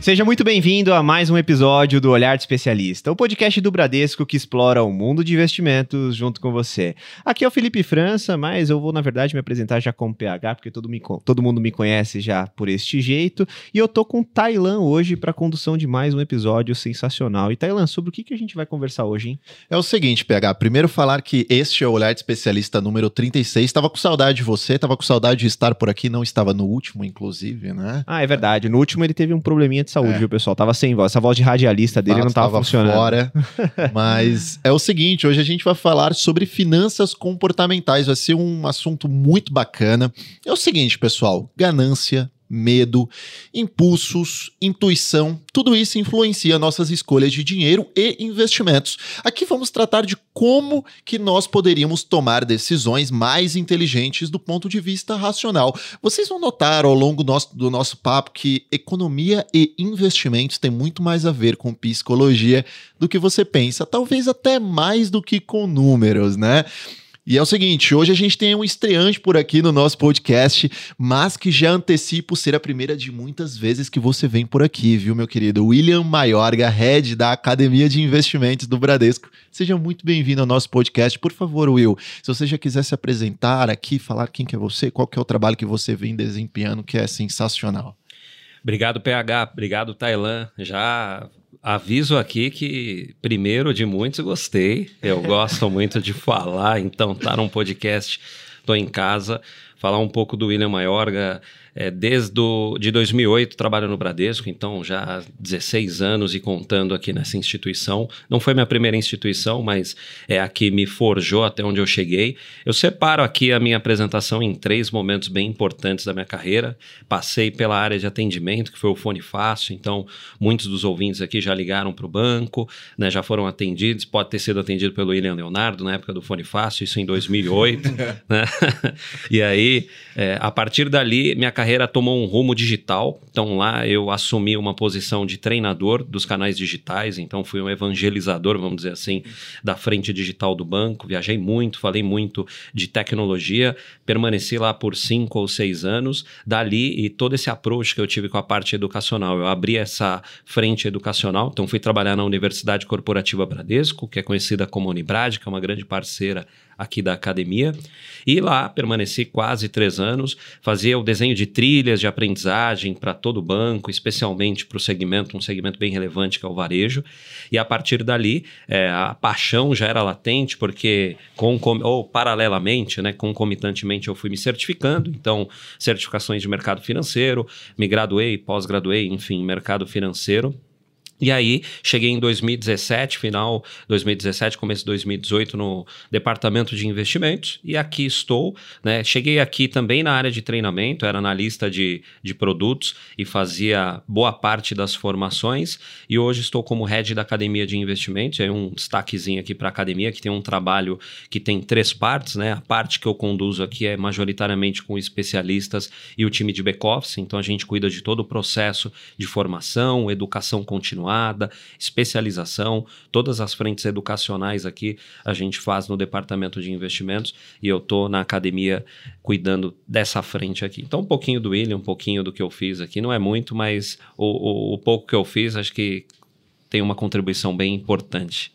Seja muito bem-vindo a mais um episódio do Olhar de Especialista, o podcast do Bradesco que explora o mundo de investimentos junto com você. Aqui é o Felipe França, mas eu vou, na verdade, me apresentar já como PH, porque todo, me, todo mundo me conhece já por este jeito. E eu tô com Tailan hoje para a condução de mais um episódio sensacional. E Tailan, sobre o que, que a gente vai conversar hoje, hein? É o seguinte, PH, primeiro falar que este é o Olhar de Especialista número 36. Estava com saudade de você, estava com saudade de estar por aqui, não estava no último, inclusive, né? Ah, é verdade. No último ele teve um probleminha de saúde, é. viu, pessoal? Tava sem voz. Essa voz de radialista dele não tava, funcionando. fora. Mas é o seguinte, hoje a gente vai falar sobre finanças comportamentais. Vai ser um assunto muito bacana. É o seguinte, pessoal, ganância medo, impulsos, intuição, tudo isso influencia nossas escolhas de dinheiro e investimentos. Aqui vamos tratar de como que nós poderíamos tomar decisões mais inteligentes do ponto de vista racional. Vocês vão notar ao longo do nosso, papo que economia e investimentos têm muito mais a ver com psicologia do que você pensa, talvez até mais do que com números, né? E é o seguinte, hoje a gente tem um estreante por aqui no nosso podcast, mas que já antecipo ser a primeira de muitas vezes que você vem por aqui, viu, meu querido? William Maiorga, head da Academia de Investimentos do Bradesco. Seja muito bem-vindo ao nosso podcast. Por favor, Will, se você já quiser se apresentar aqui, falar quem que é você, qual que é o trabalho que você vem desempenhando, que é sensacional. Obrigado, PH. Obrigado, Tailan. Já aviso aqui que, primeiro de muitos, gostei. Eu gosto muito de falar, então tá num podcast, tô em casa, falar um pouco do William Maiorga, é, desde do, de 2008 trabalho no Bradesco, então já há 16 anos e contando aqui nessa instituição. Não foi minha primeira instituição, mas é a que me forjou até onde eu cheguei. Eu separo aqui a minha apresentação em três momentos bem importantes da minha carreira. Passei pela área de atendimento, que foi o Fone Fácil, então muitos dos ouvintes aqui já ligaram para o banco, né, já foram atendidos, pode ter sido atendido pelo William Leonardo na época do Fone Fácil, isso em 2008. né? e aí, é, a partir dali, minha carreira tomou um rumo digital. Então lá eu assumi uma posição de treinador dos canais digitais, então fui um evangelizador, vamos dizer assim, da frente digital do banco. Viajei muito, falei muito de tecnologia, permaneci lá por cinco ou seis anos. Dali e todo esse approach que eu tive com a parte educacional, eu abri essa frente educacional, então fui trabalhar na Universidade Corporativa Bradesco, que é conhecida como Unibrad, que é uma grande parceira aqui da academia. E lá permaneci quase três anos, fazia o desenho de trilhas de aprendizagem para todo o banco, especialmente para o segmento, um segmento bem relevante que é o varejo. E a partir dali, é, a paixão já era latente, porque com, ou paralelamente, né, concomitantemente, eu fui me certificando. Então, certificações de mercado financeiro, me graduei, pós-graduei, enfim, mercado financeiro. E aí, cheguei em 2017, final 2017, começo de 2018, no departamento de investimentos, e aqui estou. Né? Cheguei aqui também na área de treinamento, era analista de, de produtos e fazia boa parte das formações, e hoje estou como head da academia de investimentos. É um destaquezinho aqui para a academia, que tem um trabalho que tem três partes. Né? A parte que eu conduzo aqui é majoritariamente com especialistas e o time de back-office, então a gente cuida de todo o processo de formação, educação continuada continuada, especialização, todas as frentes educacionais aqui a gente faz no departamento de investimentos e eu estou na academia cuidando dessa frente aqui. Então, um pouquinho do William, um pouquinho do que eu fiz aqui, não é muito, mas o, o, o pouco que eu fiz acho que tem uma contribuição bem importante.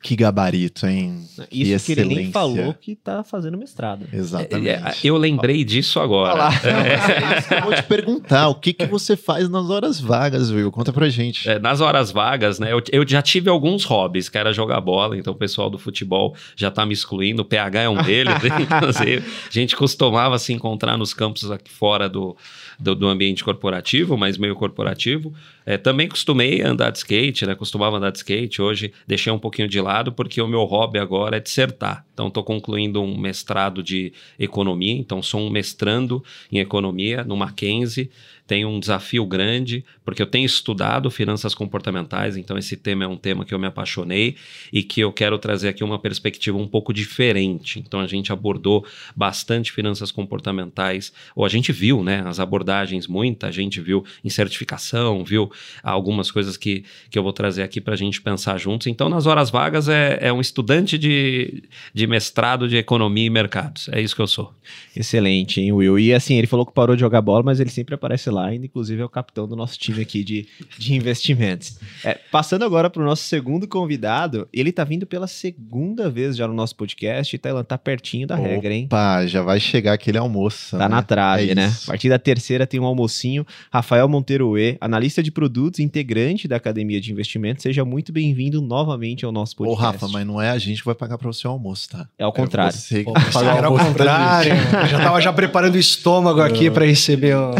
Que gabarito, hein? Isso que, que ele nem falou que tá fazendo mestrado. Exatamente. É, é, eu lembrei disso agora. É. é isso que eu vou te perguntar. O que, que você faz nas horas vagas, viu? Conta pra gente. É, nas horas vagas, né? Eu, eu, já tive alguns hobbies, que era jogar bola, então o pessoal do futebol já tá me excluindo. O PH é um deles. a gente costumava se encontrar nos campos aqui fora do, do, do ambiente corporativo, mas meio corporativo. É, também costumei andar de skate, né? Costumava andar de skate. Hoje deixei um pouquinho de lado porque o meu hobby agora é dissertar. Então estou concluindo um mestrado de economia. Então sou um mestrando em economia no Mackenzie tenho um desafio grande, porque eu tenho estudado finanças comportamentais, então esse tema é um tema que eu me apaixonei e que eu quero trazer aqui uma perspectiva um pouco diferente. Então a gente abordou bastante finanças comportamentais, ou a gente viu, né, as abordagens, muita gente viu em certificação, viu algumas coisas que, que eu vou trazer aqui para a gente pensar juntos. Então nas horas vagas Vagas é, é um estudante de, de mestrado de economia e mercados. É isso que eu sou. Excelente, hein, Will? E assim, ele falou que parou de jogar bola, mas ele sempre aparece lá, ainda inclusive é o capitão do nosso time aqui de, de investimentos. É, passando agora para o nosso segundo convidado, ele tá vindo pela segunda vez já no nosso podcast e Tailan tá pertinho da Opa, regra, hein? Pá, já vai chegar aquele almoço. Tá né? na trave, É né? A partir da terceira tem um almocinho. Rafael Monteiro E, analista de produtos, integrante da Academia de Investimentos. Seja muito bem-vindo novamente ao nosso Ô, podcast. Rafa, mas não é a gente que vai pagar para você o almoço, tá? É ao contrário. você que vai pagar o almoço pra contrário. Eu já tava já preparando o estômago aqui para receber o...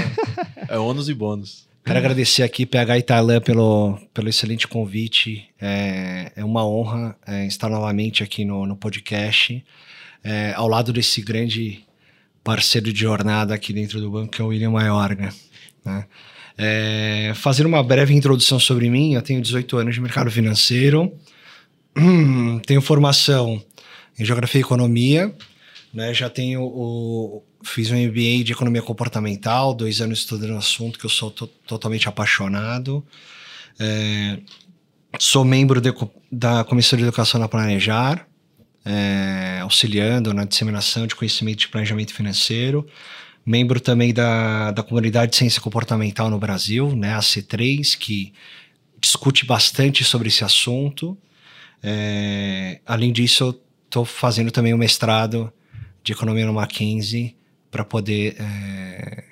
É ônus e bônus. Quero agradecer aqui, PH Thailand, pelo, pelo excelente convite. É, é uma honra é, estar novamente aqui no, no podcast, é, ao lado desse grande parceiro de jornada aqui dentro do banco, que é o William Maiorga. Né? É, fazer uma breve introdução sobre mim, eu tenho 18 anos de mercado financeiro, tenho formação em Geografia e Economia, né? já tenho o, fiz um MBA de Economia Comportamental, dois anos estudando o assunto que eu sou to- totalmente apaixonado. É, sou membro de da Comissão de Educação na Planejar, é, auxiliando na disseminação de conhecimento de planejamento financeiro. Membro também da, da Comunidade de Ciência Comportamental no Brasil, né, a C3, que discute bastante sobre esse assunto. É, além disso, eu estou fazendo também um mestrado de Economia no Mackenzie para poder é,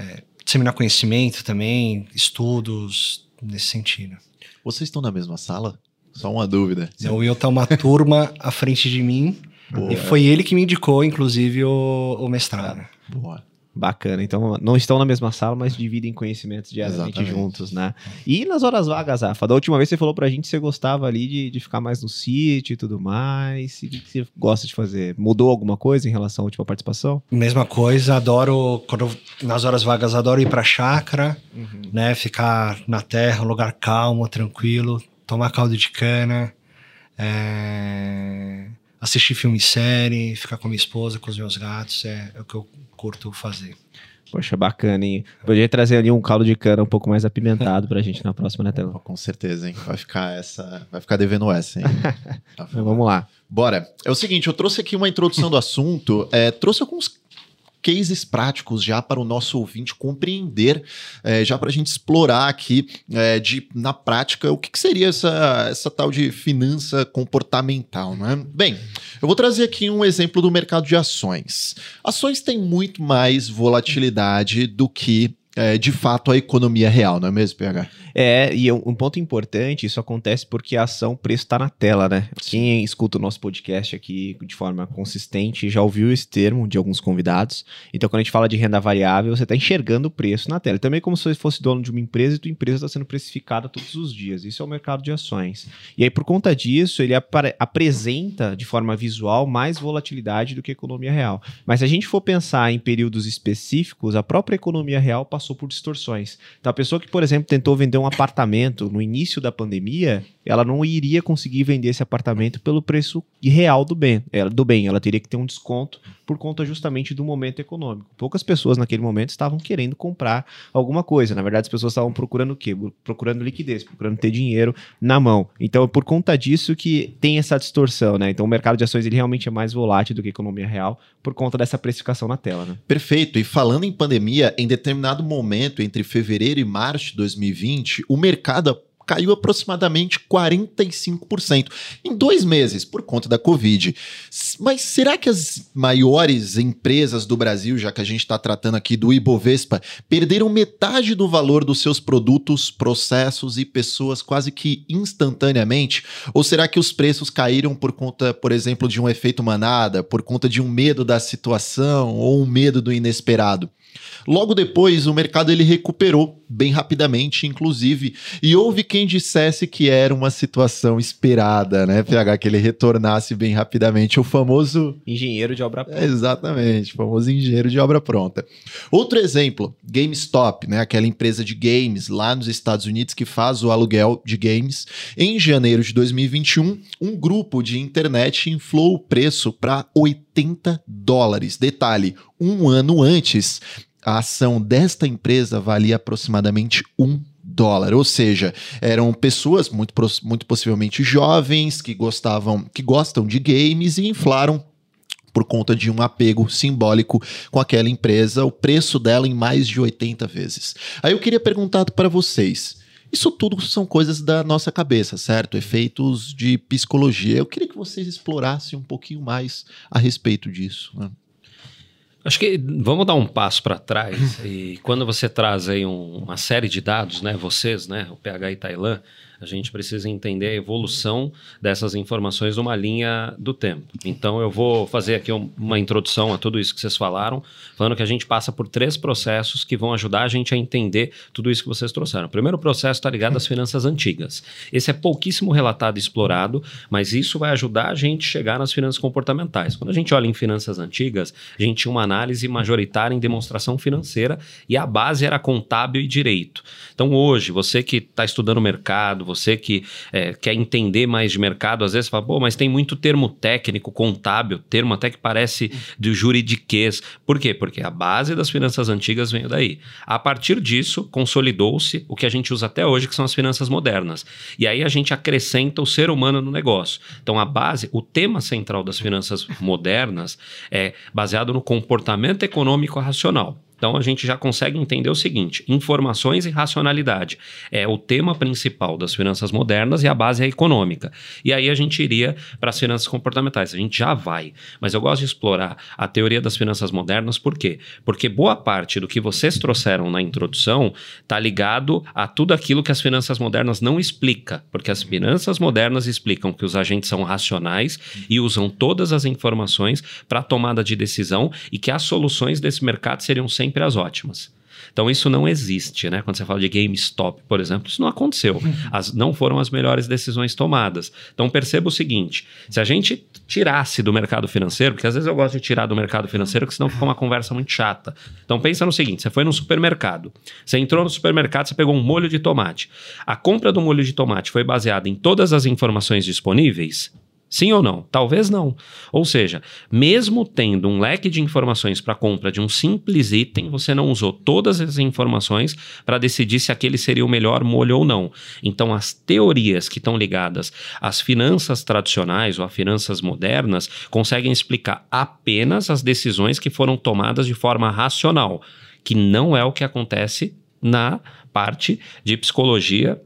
é, disseminar conhecimento também, estudos nesse sentido. Vocês estão na mesma sala? Só uma dúvida. O Will tá uma turma à frente de mim Boa. e foi ele que me indicou, inclusive, o, o mestrado. Boa. Bacana. Então, não estão na mesma sala, mas dividem conhecimentos diariamente Exatamente. juntos, né? E nas horas vagas, Rafa? Da última vez você falou pra gente que você gostava ali de, de ficar mais no sítio e tudo mais. E o que, que você gosta de fazer? Mudou alguma coisa em relação à última participação? Mesma coisa, adoro, quando nas horas vagas, adoro ir pra chácara, né? Ficar na terra, um lugar calmo, tranquilo, tomar caldo de cana, é, assistir filme e série, ficar com minha esposa, com os meus gatos, é, é o que eu curto fazer. Poxa, bacana, hein? Podia trazer ali um caldo de cana um pouco mais apimentado pra gente na próxima, né, Telão? Com certeza, hein? Vai ficar essa. Vai ficar devendo essa, hein? Tá vamos lá. Bora. É o seguinte, eu trouxe aqui uma introdução do assunto, é, trouxe alguns cases práticos já para o nosso ouvinte compreender, é, já para a gente explorar aqui é, de, na prática o que, que seria essa, essa tal de finança comportamental, né? Bem, eu vou trazer aqui um exemplo do mercado de ações. Ações têm muito mais volatilidade do que é, de fato a economia real, não é mesmo, PH? É, e um, um ponto importante, isso acontece porque a ação, o preço tá na tela, né? Quem escuta o nosso podcast aqui de forma consistente já ouviu esse termo de alguns convidados. Então, quando a gente fala de renda variável, você tá enxergando o preço na tela. Também como se você fosse dono de uma empresa e tua empresa está sendo precificada todos os dias. Isso é o mercado de ações. E aí, por conta disso, ele apresenta de forma visual mais volatilidade do que a economia real. Mas se a gente for pensar em períodos específicos, a própria economia real passou por distorções. Então, a pessoa que, por exemplo, tentou vender um apartamento no início da pandemia, ela não iria conseguir vender esse apartamento pelo preço real do bem. Ela, do bem. Ela teria que ter um desconto por conta justamente do momento econômico. Poucas pessoas naquele momento estavam querendo comprar alguma coisa. Na verdade, as pessoas estavam procurando o quê? Procurando liquidez, procurando ter dinheiro na mão. Então, é por conta disso que tem essa distorção, né? Então, o mercado de ações ele realmente é mais volátil do que a economia real por conta dessa precificação na tela, né? Perfeito. E falando em pandemia, em determinado momento entre fevereiro e março de 2020, o mercado caiu aproximadamente 45% em dois meses por conta da Covid. Mas será que as maiores empresas do Brasil, já que a gente está tratando aqui do Ibovespa, perderam metade do valor dos seus produtos, processos e pessoas quase que instantaneamente? Ou será que os preços caíram por conta, por exemplo, de um efeito manada, por conta de um medo da situação ou um medo do inesperado? Logo depois, o mercado ele recuperou bem rapidamente, inclusive, e houve quem dissesse que era uma situação esperada, né, PH, que ele retornasse bem rapidamente, o famoso Engenheiro de obra é, exatamente, o famoso engenheiro de obra pronta. Outro exemplo, GameStop, né, aquela empresa de games lá nos Estados Unidos que faz o aluguel de games. Em janeiro de 2021, um grupo de internet inflou o preço para 80 dólares. Detalhe, um ano antes, a ação desta empresa valia aproximadamente um dólar. Ou seja, eram pessoas muito, muito possivelmente jovens que gostavam, que gostam de games e inflaram por conta de um apego simbólico com aquela empresa, o preço dela em mais de 80 vezes. Aí eu queria perguntar para vocês. Isso tudo são coisas da nossa cabeça, certo? Efeitos de psicologia. Eu queria que vocês explorassem um pouquinho mais a respeito disso. Né? Acho que vamos dar um passo para trás e quando você traz aí um, uma série de dados, né, vocês, né, o PH e Tailã, a gente precisa entender a evolução dessas informações numa linha do tempo. Então, eu vou fazer aqui uma introdução a tudo isso que vocês falaram, falando que a gente passa por três processos que vão ajudar a gente a entender tudo isso que vocês trouxeram. O primeiro processo está ligado às finanças antigas. Esse é pouquíssimo relatado e explorado, mas isso vai ajudar a gente a chegar nas finanças comportamentais. Quando a gente olha em finanças antigas, a gente tinha uma análise majoritária em demonstração financeira e a base era contábil e direito. Então, hoje, você que está estudando o você que é, quer entender mais de mercado, às vezes fala, pô, mas tem muito termo técnico, contábil, termo até que parece do juridiquês. Por quê? Porque a base das finanças antigas veio daí. A partir disso, consolidou-se o que a gente usa até hoje, que são as finanças modernas. E aí a gente acrescenta o ser humano no negócio. Então, a base, o tema central das finanças modernas é baseado no comportamento econômico racional. Então a gente já consegue entender o seguinte: informações e racionalidade é o tema principal das finanças modernas e a base é econômica. E aí a gente iria para as finanças comportamentais. A gente já vai, mas eu gosto de explorar a teoria das finanças modernas por quê? Porque boa parte do que vocês trouxeram na introdução está ligado a tudo aquilo que as finanças modernas não explica, porque as finanças modernas explicam que os agentes são racionais e usam todas as informações para a tomada de decisão e que as soluções desse mercado seriam sempre sempre as ótimas. Então isso não existe, né? Quando você fala de GameStop, por exemplo, isso não aconteceu. As, não foram as melhores decisões tomadas. Então perceba o seguinte: se a gente tirasse do mercado financeiro, porque às vezes eu gosto de tirar do mercado financeiro, porque senão fica uma conversa muito chata. Então pensa no seguinte: você foi no supermercado, você entrou no supermercado, você pegou um molho de tomate. A compra do molho de tomate foi baseada em todas as informações disponíveis? Sim ou não? Talvez não. Ou seja, mesmo tendo um leque de informações para compra de um simples item, você não usou todas as informações para decidir se aquele seria o melhor molho ou não. Então, as teorias que estão ligadas às finanças tradicionais ou às finanças modernas conseguem explicar apenas as decisões que foram tomadas de forma racional, que não é o que acontece na parte de psicologia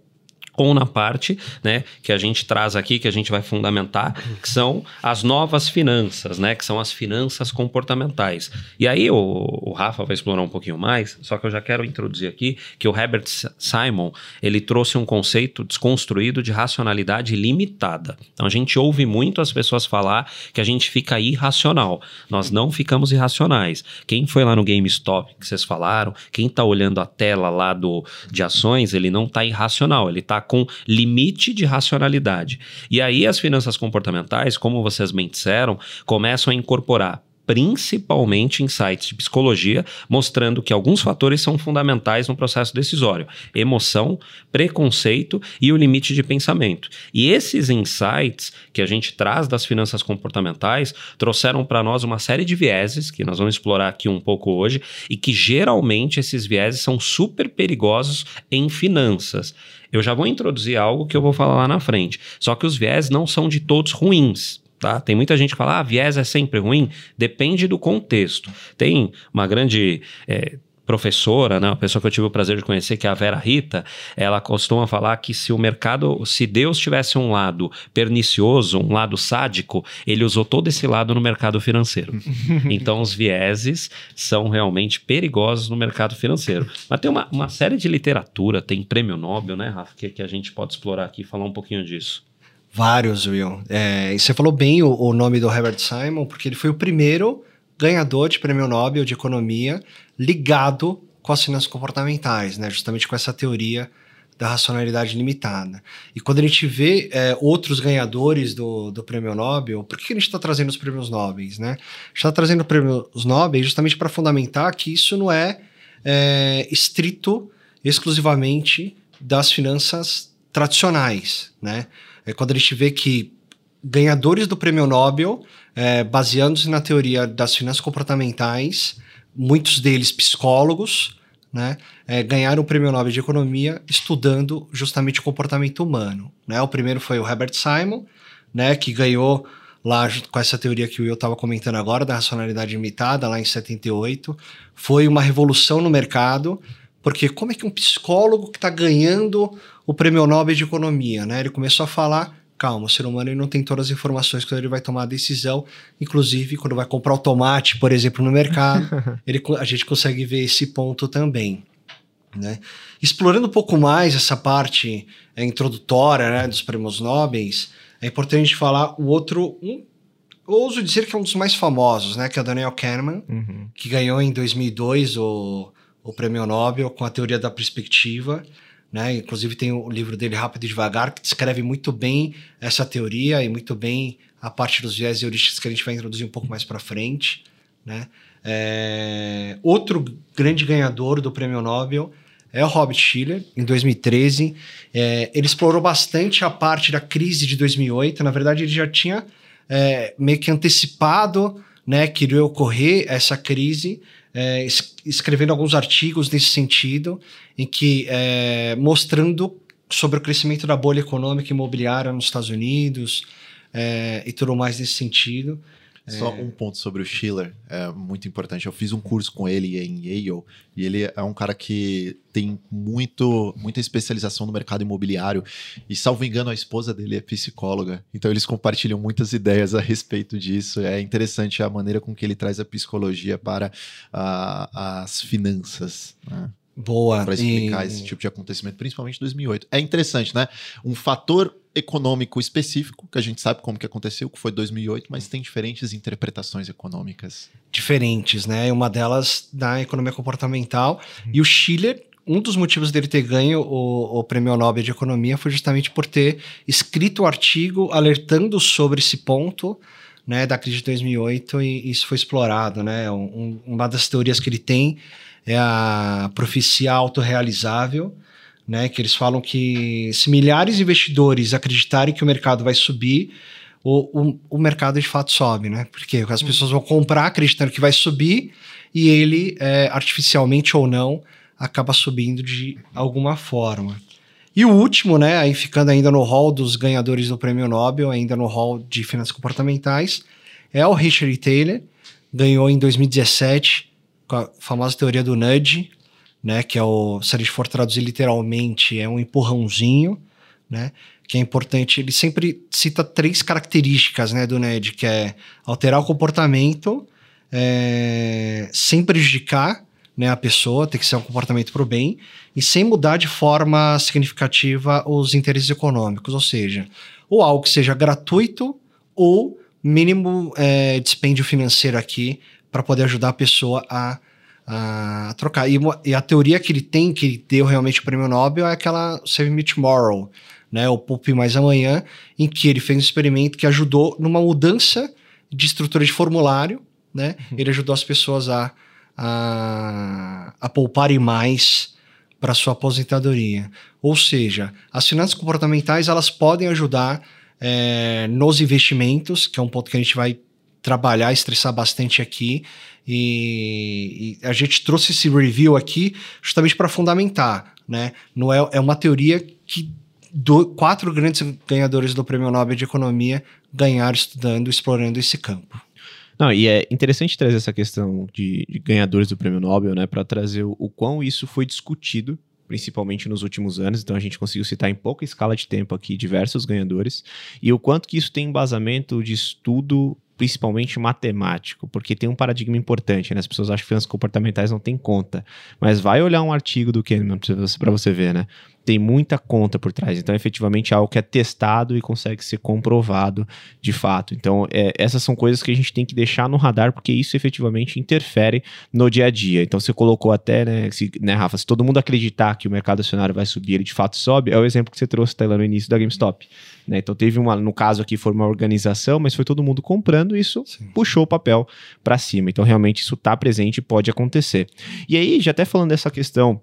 ou na parte né, que a gente traz aqui, que a gente vai fundamentar, que são as novas finanças, né, que são as finanças comportamentais. E aí o, o, Rafa vai explorar um pouquinho mais, só que eu já quero introduzir aqui que o Herbert Simon ele trouxe um conceito desconstruído de racionalidade limitada. Então a gente ouve muito as pessoas falar que a gente fica irracional. Nós não ficamos irracionais. Quem foi lá no GameStop que vocês falaram, quem está olhando a tela lá do, de ações, ele não está irracional, ele está com limite de racionalidade. E aí as finanças comportamentais, como vocês bem disseram, começam a incorporar principalmente sites de psicologia, mostrando que alguns fatores são fundamentais no processo decisório: emoção, preconceito e o limite de pensamento. E esses insights que a gente traz das finanças comportamentais trouxeram para nós uma série de vieses que nós vamos explorar aqui um pouco hoje e que geralmente esses vieses são super perigosos em finanças. Eu já vou introduzir algo que eu vou falar lá na frente. Só que os viés não são de todos ruins. Tá? Tem muita gente que fala, ah, viés é sempre ruim. Depende do contexto. Tem uma grande é, professora, né, uma pessoa que eu tive o prazer de conhecer, que é a Vera Rita, ela costuma falar que se o mercado, se Deus tivesse um lado pernicioso, um lado sádico, ele usou todo esse lado no mercado financeiro. então, os vieses são realmente perigosos no mercado financeiro. Mas tem uma, uma série de literatura, tem prêmio Nobel, né, Rafa, que, que a gente pode explorar aqui e falar um pouquinho disso. Vários, Will. É, e você falou bem o, o nome do Herbert Simon, porque ele foi o primeiro ganhador de prêmio Nobel de Economia ligado com as finanças comportamentais, né? justamente com essa teoria da racionalidade limitada. E quando a gente vê é, outros ganhadores do, do prêmio Nobel, por que a gente está trazendo os prêmios Nobel? Né? A gente está trazendo os prêmios Nobel justamente para fundamentar que isso não é, é estrito exclusivamente das finanças tradicionais. Né? É quando a gente vê que ganhadores do prêmio Nobel, é, baseando-se na teoria das finanças comportamentais, muitos deles psicólogos, né, é, ganharam o Prêmio Nobel de Economia estudando justamente o comportamento humano. Né? O primeiro foi o Herbert Simon, né, que ganhou lá com essa teoria que o Will estava comentando agora, da racionalidade limitada, lá em 78. Foi uma revolução no mercado, porque como é que um psicólogo que está ganhando o Prêmio Nobel de Economia, né, ele começou a falar calma, o ser humano ele não tem todas as informações quando ele vai tomar a decisão, inclusive quando vai comprar o tomate, por exemplo, no mercado, ele, a gente consegue ver esse ponto também. Né? Explorando um pouco mais essa parte é, introdutória né, dos prêmios Nobel, é importante falar o outro, um, ouso dizer que é um dos mais famosos, né, que é o Daniel Kahneman, uhum. que ganhou em 2002 o, o prêmio Nobel com a teoria da perspectiva. Né? Inclusive tem o livro dele Rápido e Devagar, que descreve muito bem essa teoria e muito bem a parte dos viés heurísticos que a gente vai introduzir um pouco mais para frente. Né? É... Outro grande ganhador do Prêmio Nobel é o Robert Schiller, em 2013. É... ele explorou bastante a parte da crise de 2008. Na verdade, ele já tinha é, meio que antecipado né, que iria ocorrer essa crise, é, escrevendo alguns artigos nesse sentido, em que é, mostrando sobre o crescimento da bolha econômica imobiliária nos Estados Unidos é, e tudo mais nesse sentido. Só é. um ponto sobre o Schiller, é muito importante. Eu fiz um curso com ele em Yale e ele é um cara que tem muito, muita especialização no mercado imobiliário e, salvo engano, a esposa dele é psicóloga. Então eles compartilham muitas ideias a respeito disso. É interessante a maneira com que ele traz a psicologia para as finanças. Né? Boa. Para explicar e... esse tipo de acontecimento, principalmente em 2008. É interessante, né? Um fator econômico específico, que a gente sabe como que aconteceu, que foi 2008, mas tem diferentes interpretações econômicas. Diferentes, né? Uma delas da economia comportamental. Hum. E o Schiller, um dos motivos dele ter ganho o, o, Prêmio Nobel de Economia foi justamente por ter escrito o um artigo alertando sobre esse ponto né, da crise de 2008 e isso foi explorado. Né? Um, uma das teorias que ele tem é a profecia autorrealizável, né, que eles falam que se milhares de investidores acreditarem que o mercado vai subir, o, o, o mercado de fato sobe, né? Porque as pessoas vão comprar acreditando que vai subir e ele, é, artificialmente ou não, acaba subindo de alguma forma. E o último, né, aí ficando ainda no hall dos ganhadores do Prêmio Nobel, ainda no hall de finanças comportamentais, é o Richard Taylor, ganhou em 2017 com a famosa teoria do nudge, né, que é o, se a gente for traduzir literalmente, é um empurrãozinho, né, que é importante, ele sempre cita três características, né, do nudge, que é alterar o comportamento, é, sem prejudicar, né, a pessoa, tem que ser um comportamento para o bem, e sem mudar de forma significativa os interesses econômicos, ou seja, ou algo que seja gratuito ou mínimo é, dispêndio financeiro aqui para poder ajudar a pessoa a, a trocar. E, e, a teoria que ele tem, que deu realmente o prêmio Nobel, é aquela Save Me Tomorrow, né, o Poupe Mais Amanhã, em que ele fez um experimento que ajudou numa mudança de estrutura de formulário, né? Uhum. Ele ajudou as pessoas a, a, a pouparem mais para sua aposentadoria. Ou seja, as finanças comportamentais elas podem ajudar é, nos investimentos, que é um ponto que a gente vai trabalhar, estressar bastante aqui. E, e a gente trouxe esse review aqui justamente para fundamentar, né? Não é, é uma teoria que do, quatro grandes ganhadores do Prêmio Nobel de Economia ganharam estudando, explorando esse campo. Não, e é interessante trazer essa questão de, de ganhadores do Prêmio Nobel, né, para trazer o, o quão isso foi discutido principalmente nos últimos anos, então a gente conseguiu citar em pouca escala de tempo aqui diversos ganhadores, e o quanto que isso tem embasamento de estudo principalmente matemático, porque tem um paradigma importante, né? As pessoas acham que finanças comportamentais não tem conta, mas vai olhar um artigo do Kahneman para você ver, né? Tem muita conta por trás. Então, efetivamente, é algo que é testado e consegue ser comprovado de fato. Então, é, essas são coisas que a gente tem que deixar no radar, porque isso efetivamente interfere no dia a dia. Então, você colocou até, né, se, né Rafa, se todo mundo acreditar que o mercado acionário vai subir, ele de fato sobe, é o exemplo que você trouxe, tá, lá no início da GameStop. Né? Então, teve uma, no caso aqui, foi uma organização, mas foi todo mundo comprando e isso Sim. puxou o papel para cima. Então, realmente, isso está presente e pode acontecer. E aí, já até falando dessa questão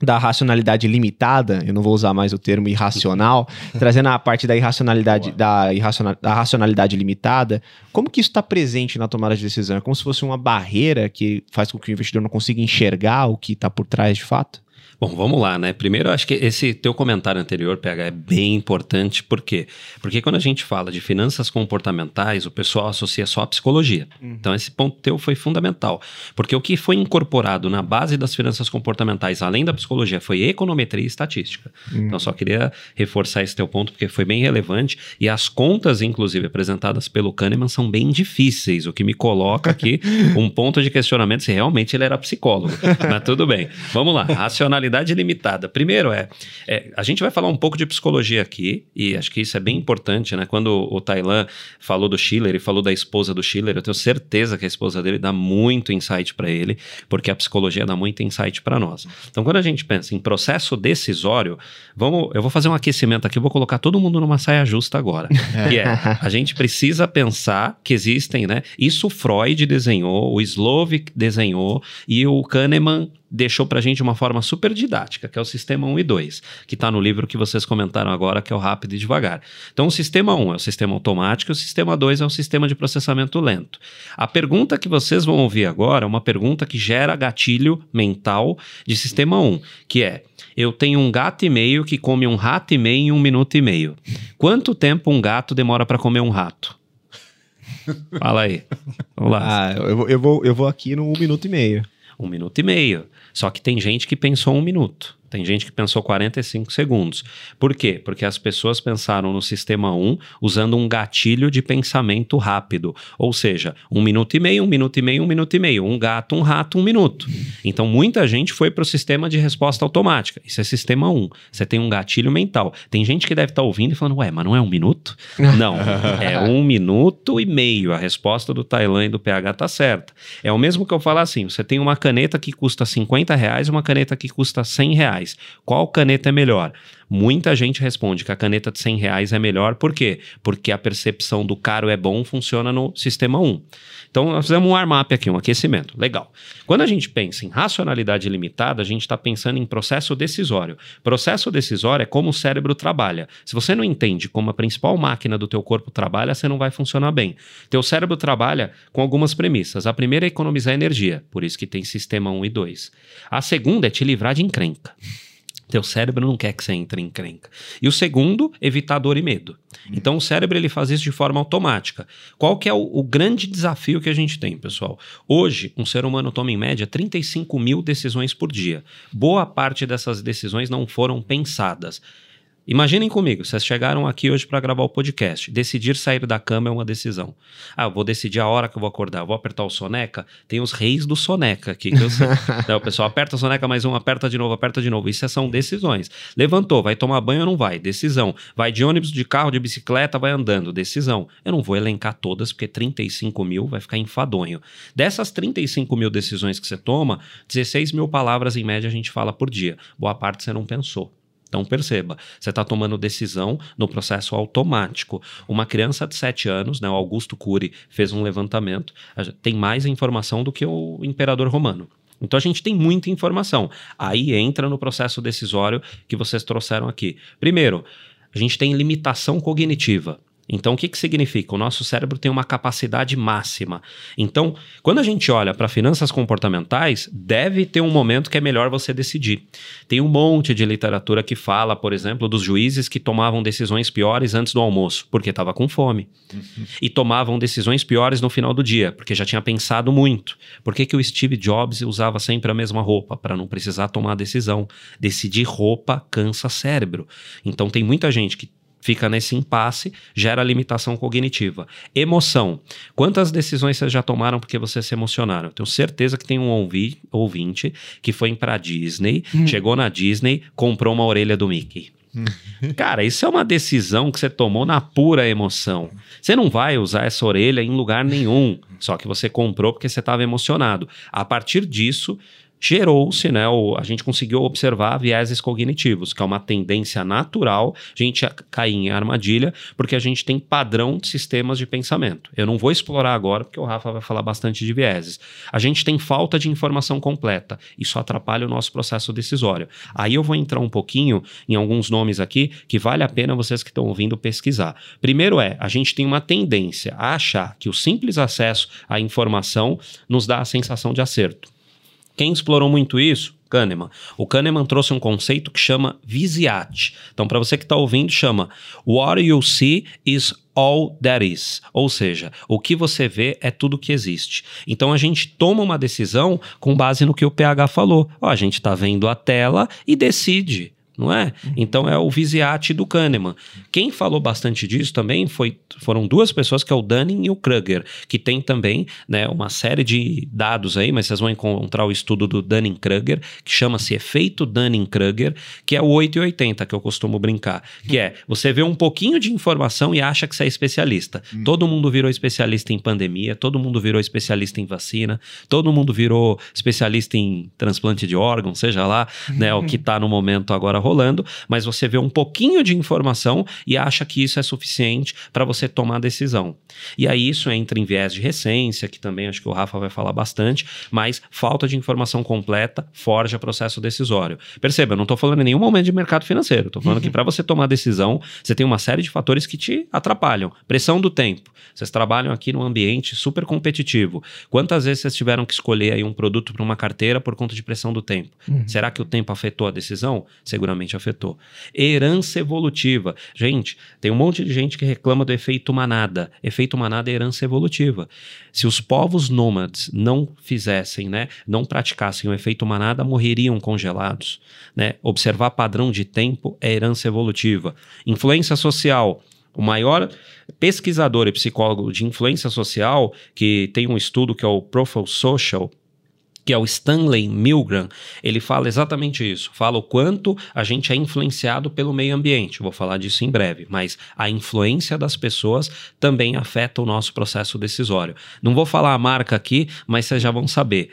da racionalidade limitada, eu não vou usar mais o termo irracional, trazendo a parte da irracionalidade, da, irracional, da racionalidade limitada, como que isso está presente na tomada de decisão? É como se fosse uma barreira que faz com que o investidor não consiga enxergar o que está por trás de fato? Bom, vamos lá, né? Primeiro, eu acho que esse teu comentário anterior, PH, é bem importante. Por quê? Porque quando a gente fala de finanças comportamentais, o pessoal associa só a psicologia. Uhum. Então, esse ponto teu foi fundamental. Porque o que foi incorporado na base das finanças comportamentais, além da psicologia, foi econometria e estatística. Uhum. Então, só queria reforçar esse teu ponto, porque foi bem relevante. E as contas, inclusive, apresentadas pelo Kahneman são bem difíceis, o que me coloca aqui um ponto de questionamento se realmente ele era psicólogo. Mas tudo bem. Vamos lá. Racionalidade realidade limitada. Primeiro é, é, a gente vai falar um pouco de psicologia aqui, e acho que isso é bem importante, né? Quando o Tailan falou do Schiller e falou da esposa do Schiller, eu tenho certeza que a esposa dele dá muito insight para ele, porque a psicologia dá muito insight para nós. Então, quando a gente pensa em processo decisório, vamos, eu vou fazer um aquecimento aqui, vou colocar todo mundo numa saia justa agora. É. Que é, a gente precisa pensar que existem, né? Isso Freud desenhou, o Slovic desenhou e o Kahneman deixou para a gente uma forma super didática, que é o sistema 1 e 2, que está no livro que vocês comentaram agora, que é o rápido e devagar. Então, o sistema 1 é o sistema automático, e o sistema 2 é o sistema de processamento lento. A pergunta que vocês vão ouvir agora é uma pergunta que gera gatilho mental de sistema 1, que é: eu tenho um gato e meio que come um rato e meio em um minuto e meio. Quanto tempo um gato demora para comer um rato? Fala aí. Vamos lá. Ah, eu, eu, vou, eu vou aqui no um minuto e meio. Um minuto e meio. Só que tem gente que pensou um minuto. Tem gente que pensou 45 segundos. Por quê? Porque as pessoas pensaram no sistema 1 usando um gatilho de pensamento rápido. Ou seja, um minuto e meio, um minuto e meio, um minuto e meio. Um gato, um rato, um minuto. Então muita gente foi para o sistema de resposta automática. Isso é sistema 1. Você tem um gatilho mental. Tem gente que deve estar tá ouvindo e falando, ué, mas não é um minuto? não, é um minuto e meio. A resposta do Tailã e do PH tá certa. É o mesmo que eu falar assim: você tem uma caneta que custa 50 reais e uma caneta que custa 100 reais Qual caneta é melhor? Muita gente responde que a caneta de 100 reais é melhor. Por quê? Porque a percepção do caro é bom funciona no sistema 1. Então, nós fizemos um warm-up aqui, um aquecimento. Legal. Quando a gente pensa em racionalidade limitada, a gente está pensando em processo decisório. Processo decisório é como o cérebro trabalha. Se você não entende como a principal máquina do teu corpo trabalha, você não vai funcionar bem. Teu cérebro trabalha com algumas premissas. A primeira é economizar energia, por isso que tem sistema 1 e 2. A segunda é te livrar de encrenca. Teu cérebro não quer que você entre em crenca. E o segundo, evitar dor e medo. Então o cérebro ele faz isso de forma automática. Qual que é o, o, grande desafio que a gente tem, pessoal? Hoje, um ser humano toma em média 35 mil decisões por dia. Boa parte dessas decisões não foram pensadas. Imaginem comigo, vocês chegaram aqui hoje para gravar o podcast. Decidir sair da cama é uma decisão. Ah, eu vou decidir a hora que eu vou acordar. Eu vou apertar o soneca. Tem os reis do soneca aqui. Que eu sei. então, o pessoal aperta o soneca mais um, aperta de novo, aperta de novo. Isso são decisões. Levantou, vai tomar banho ou não vai? Decisão. Vai de ônibus, de carro, de bicicleta, vai andando. Decisão. Eu não vou elencar todas, porque 35 mil vai ficar enfadonho. Dessas 35 mil decisões que você toma, 16 mil palavras em média a gente fala por dia. Boa parte você não pensou. Então perceba, você está tomando decisão no processo automático. Uma criança de 7 anos, né, o Augusto Cury fez um levantamento, tem mais informação do que o imperador romano. Então a gente tem muita informação. Aí entra no processo decisório que vocês trouxeram aqui. Primeiro, a gente tem limitação cognitiva. Então, o que, que significa? O nosso cérebro tem uma capacidade máxima. Então, quando a gente olha para finanças comportamentais, deve ter um momento que é melhor você decidir. Tem um monte de literatura que fala, por exemplo, dos juízes que tomavam decisões piores antes do almoço, porque estava com fome. Uhum. E tomavam decisões piores no final do dia, porque já tinha pensado muito. Por que, que o Steve Jobs usava sempre a mesma roupa? Para não precisar tomar decisão. Decidir roupa cansa cérebro. Então, tem muita gente que fica nesse impasse, gera limitação cognitiva. Emoção. Quantas decisões vocês já tomaram porque vocês se emocionaram? tenho certeza que tem um ouvi, ouvinte que foi para Disney, hum. chegou na Disney, comprou uma orelha do Mickey. Hum. Cara, isso é uma decisão que você tomou na pura emoção. Você não vai usar essa orelha em lugar nenhum, só que você comprou porque você estava emocionado. A partir disso, gerou-se, né, o, a gente conseguiu observar vieses cognitivos, que é uma tendência natural a gente cair em armadilha, porque a gente tem padrão de sistemas de pensamento. Eu não vou explorar agora, porque o Rafa vai falar bastante de vieses. A gente tem falta de informação completa, isso atrapalha o nosso processo decisório. Aí eu vou entrar um pouquinho em alguns nomes aqui que vale a pena vocês que estão ouvindo pesquisar. Primeiro é, a gente tem uma tendência a achar que o simples acesso à informação nos dá a sensação de acerto. Quem explorou muito isso? Kahneman. O Kahneman trouxe um conceito que chama visiate. Então, para você que está ouvindo, chama What you see is all that is. Ou seja, o que você vê é tudo que existe. Então, a gente toma uma decisão com base no que o PH falou. Ó, a gente está vendo a tela e decide não é? Então é o Visiate do Kahneman. Quem falou bastante disso também foi, foram duas pessoas, que é o Dunning e o Kruger, que tem também né, uma série de dados aí, mas vocês vão encontrar o estudo do Dunning-Kruger, que chama-se efeito Dunning-Kruger, que é o 880, que eu costumo brincar, que é, você vê um pouquinho de informação e acha que você é especialista. Hum. Todo mundo virou especialista em pandemia, todo mundo virou especialista em vacina, todo mundo virou especialista em transplante de órgãos, seja lá, né, o que está no momento agora rolando, mas você vê um pouquinho de informação e acha que isso é suficiente para você tomar a decisão. E aí isso entra em viés de recência, que também acho que o Rafa vai falar bastante, mas falta de informação completa forja processo decisório. Perceba, eu não estou falando em nenhum momento de mercado financeiro, estou falando que para você tomar decisão, você tem uma série de fatores que te atrapalham. Pressão do tempo. Vocês trabalham aqui num ambiente super competitivo. Quantas vezes vocês tiveram que escolher aí um produto para uma carteira por conta de pressão do tempo? Uhum. Será que o tempo afetou a decisão? Seguramente afetou. Herança evolutiva. Gente, tem um monte de gente que reclama do efeito manada. Efeito manada é herança evolutiva. Se os povos nômades não fizessem, né, não praticassem o efeito manada, morreriam congelados. Né? Observar padrão de tempo é herança evolutiva. Influência social. O maior pesquisador e psicólogo de influência social, que tem um estudo que é o Profile Social, que é o Stanley Milgram, ele fala exatamente isso. Fala o quanto a gente é influenciado pelo meio ambiente. Vou falar disso em breve, mas a influência das pessoas também afeta o nosso processo decisório. Não vou falar a marca aqui, mas vocês já vão saber.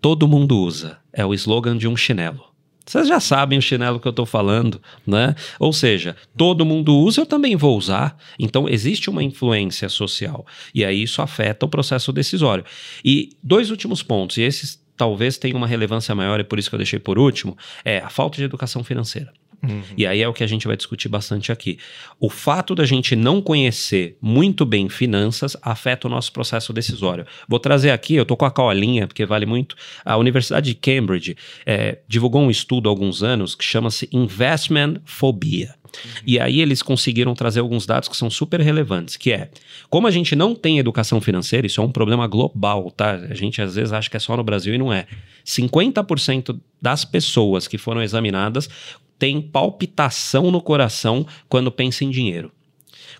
Todo mundo usa. É o slogan de um chinelo. Vocês já sabem o chinelo que eu estou falando, né? Ou seja, todo mundo usa, eu também vou usar. Então, existe uma influência social. E aí isso afeta o processo decisório. E dois últimos pontos, e esses talvez tenham uma relevância maior, e por isso que eu deixei por último, é a falta de educação financeira. Uhum. E aí é o que a gente vai discutir bastante aqui. O fato da gente não conhecer muito bem finanças afeta o nosso processo decisório. Vou trazer aqui, eu tô com a colinha, porque vale muito. A Universidade de Cambridge é, divulgou um estudo há alguns anos que chama-se Investment Phobia. Uhum. E aí eles conseguiram trazer alguns dados que são super relevantes, que é, como a gente não tem educação financeira, isso é um problema global, tá? A gente às vezes acha que é só no Brasil e não é. 50% das pessoas que foram examinadas tem palpitação no coração quando pensa em dinheiro.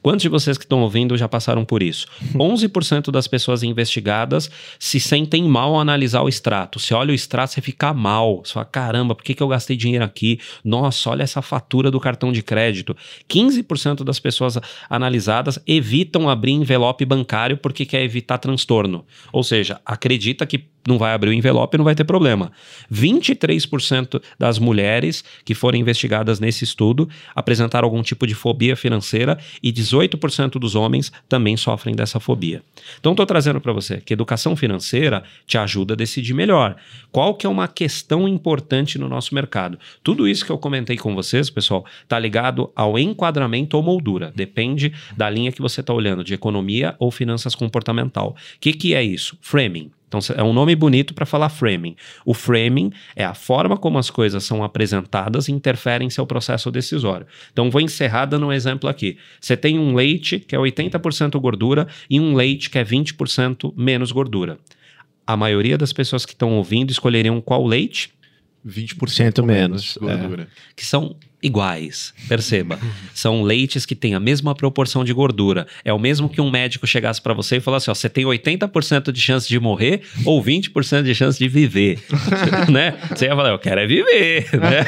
Quantos de vocês que estão ouvindo já passaram por isso? 11% das pessoas investigadas se sentem mal ao analisar o extrato. Você olha o extrato, você fica mal. Você fala, caramba, por que, que eu gastei dinheiro aqui? Nossa, olha essa fatura do cartão de crédito. 15% das pessoas analisadas evitam abrir envelope bancário porque quer evitar transtorno. Ou seja, acredita que não vai abrir o envelope não vai ter problema. 23% das mulheres que foram investigadas nesse estudo apresentaram algum tipo de fobia financeira e 18% dos homens também sofrem dessa fobia. Então estou trazendo para você que educação financeira te ajuda a decidir melhor. Qual que é uma questão importante no nosso mercado? Tudo isso que eu comentei com vocês, pessoal, está ligado ao enquadramento ou moldura. Depende da linha que você está olhando, de economia ou finanças comportamental. O que, que é isso? Framing. Então é um nome bonito para falar framing. O framing é a forma como as coisas são apresentadas e interferem em seu processo decisório. Então vou encerrar dando um exemplo aqui. Você tem um leite que é 80% gordura e um leite que é 20% menos gordura. A maioria das pessoas que estão ouvindo escolheriam qual leite? 20% menos gordura. É, que são iguais. Perceba, são leites que têm a mesma proporção de gordura. É o mesmo que um médico chegasse para você e falasse: ó, você tem 80% de chance de morrer ou 20% de chance de viver. né? Você ia falar: eu quero é viver. Né?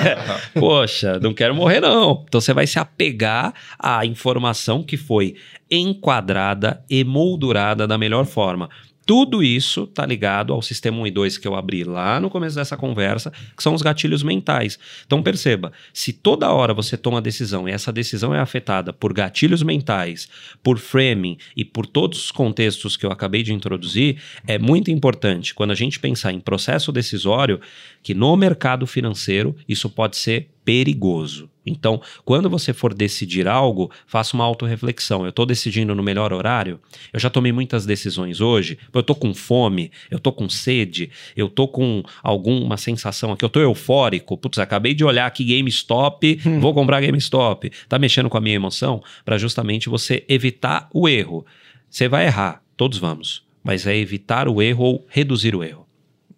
Poxa, não quero morrer, não. Então você vai se apegar à informação que foi enquadrada e moldurada da melhor forma. Tudo isso está ligado ao sistema 1 e 2 que eu abri lá no começo dessa conversa, que são os gatilhos mentais. Então perceba, se toda hora você toma decisão e essa decisão é afetada por gatilhos mentais, por framing e por todos os contextos que eu acabei de introduzir, é muito importante quando a gente pensar em processo decisório que no mercado financeiro isso pode ser perigoso. Então, quando você for decidir algo, faça uma autorreflexão. Eu estou decidindo no melhor horário? Eu já tomei muitas decisões hoje. Eu estou com fome, eu estou com sede, eu estou com alguma sensação aqui, eu estou eufórico. Putz, acabei de olhar aqui GameStop, hum. vou comprar GameStop. Tá mexendo com a minha emoção? Para justamente você evitar o erro. Você vai errar, todos vamos. Mas é evitar o erro ou reduzir o erro.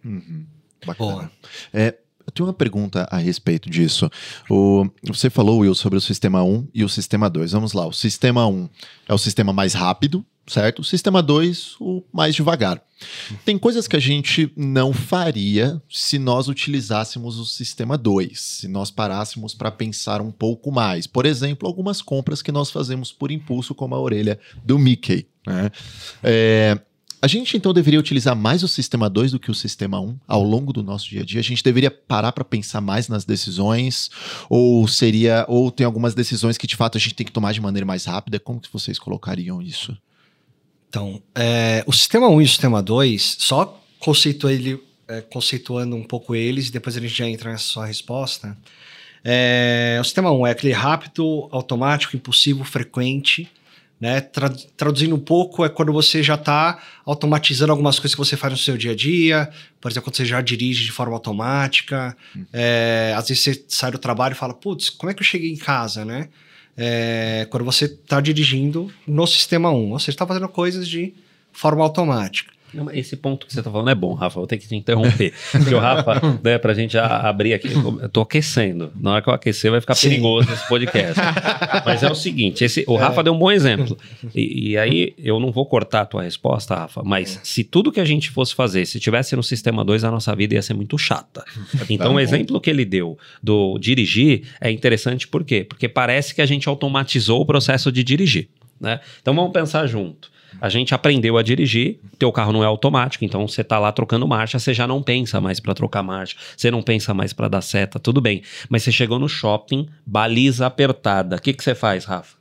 Uhum. Bacana. Boa. É, tenho uma pergunta a respeito disso. O, você falou, Will, sobre o sistema 1 e o sistema 2. Vamos lá. O sistema 1 é o sistema mais rápido, certo? O sistema 2, o mais devagar. Tem coisas que a gente não faria se nós utilizássemos o sistema 2, se nós parássemos para pensar um pouco mais. Por exemplo, algumas compras que nós fazemos por impulso, como a orelha do Mickey. Né? É, a gente então deveria utilizar mais o sistema 2 do que o sistema 1 um, ao longo do nosso dia a dia? A gente deveria parar para pensar mais nas decisões? Ou seria. Ou tem algumas decisões que de fato a gente tem que tomar de maneira mais rápida? Como que vocês colocariam isso? Então, é, o sistema 1 um e o sistema 2, só ele, é, conceituando um pouco eles, e depois a gente já entra nessa sua resposta. É, o sistema 1 um é aquele rápido, automático, impulsivo, frequente né? Tra traduzindo um pouco, é quando você já está automatizando algumas coisas que você faz no seu dia a dia, por exemplo, quando você já dirige de forma automática. Hum. É, às vezes você sai do trabalho e fala, putz, como é que eu cheguei em casa, né? É, quando você está dirigindo no sistema 1, ou seja, está fazendo coisas de forma automática. Esse ponto que você está falando é bom, Rafa. Vou ter que te interromper. Porque o Rafa, né, pra gente abrir aqui, eu tô aquecendo. Na hora que eu aquecer, vai ficar Sim. perigoso esse podcast. Mas é o seguinte: esse, o Rafa é. deu um bom exemplo. E, e, aí, eu não vou cortar a tua resposta, Rafa, mas é. se tudo que a gente fosse fazer, se tivesse no sistema 2, a nossa vida ia ser muito chata. Então, tá o exemplo que ele deu do dirigir é interessante por quê? Porque parece que a gente automatizou o processo de dirigir. Né? Então, vamos pensar junto. A gente aprendeu a dirigir, teu carro não é automático, então você tá lá trocando marcha, você já não pensa mais para trocar marcha, você não pensa mais para dar seta, tudo bem. Mas você chegou no shopping, baliza apertada. O que que você faz, Rafa?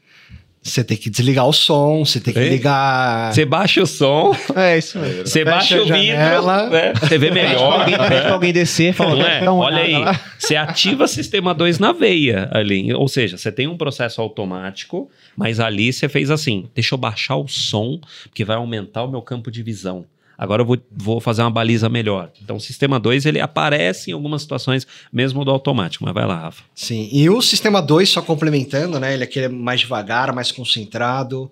Você tem que desligar o som, você tem que ligar. Você baixa o som. É isso mesmo. Você baixa o vidro, né? Você vê melhor. Pede pra alguém, alguém descer, fala, é? Olha aí, você ativa sistema 2 na veia ali. Ou seja, você tem um processo automático, mas ali você fez assim: deixa eu baixar o som, porque vai aumentar o meu campo de visão. Agora eu vou, vou fazer uma baliza melhor. Então, o sistema 2 ele aparece em algumas situações, mesmo do automático. Mas vai lá, Rafa. Sim, e o sistema 2, só complementando, né? Ele é aquele mais devagar, mais concentrado,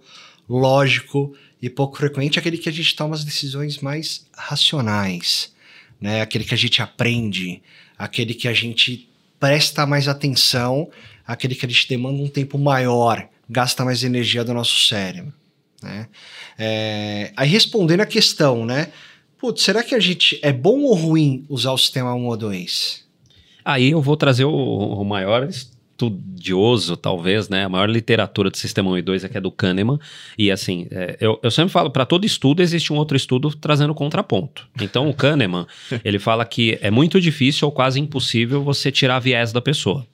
lógico e pouco frequente, aquele que a gente toma as decisões mais racionais, né? Aquele que a gente aprende, aquele que a gente presta mais atenção, aquele que a gente demanda um tempo maior, gasta mais energia do nosso cérebro. Né? É, aí respondendo a questão, né? Putz, será que a gente é bom ou ruim usar o sistema 1 ou 2? Aí eu vou trazer o, o maior estudioso, talvez, né? A maior literatura do sistema 1 e 2 é que é do Kahneman. E assim, é, eu, eu sempre falo, para todo estudo existe um outro estudo trazendo contraponto. Então o Kahneman, ele fala que é muito difícil ou quase impossível você tirar viés da pessoa.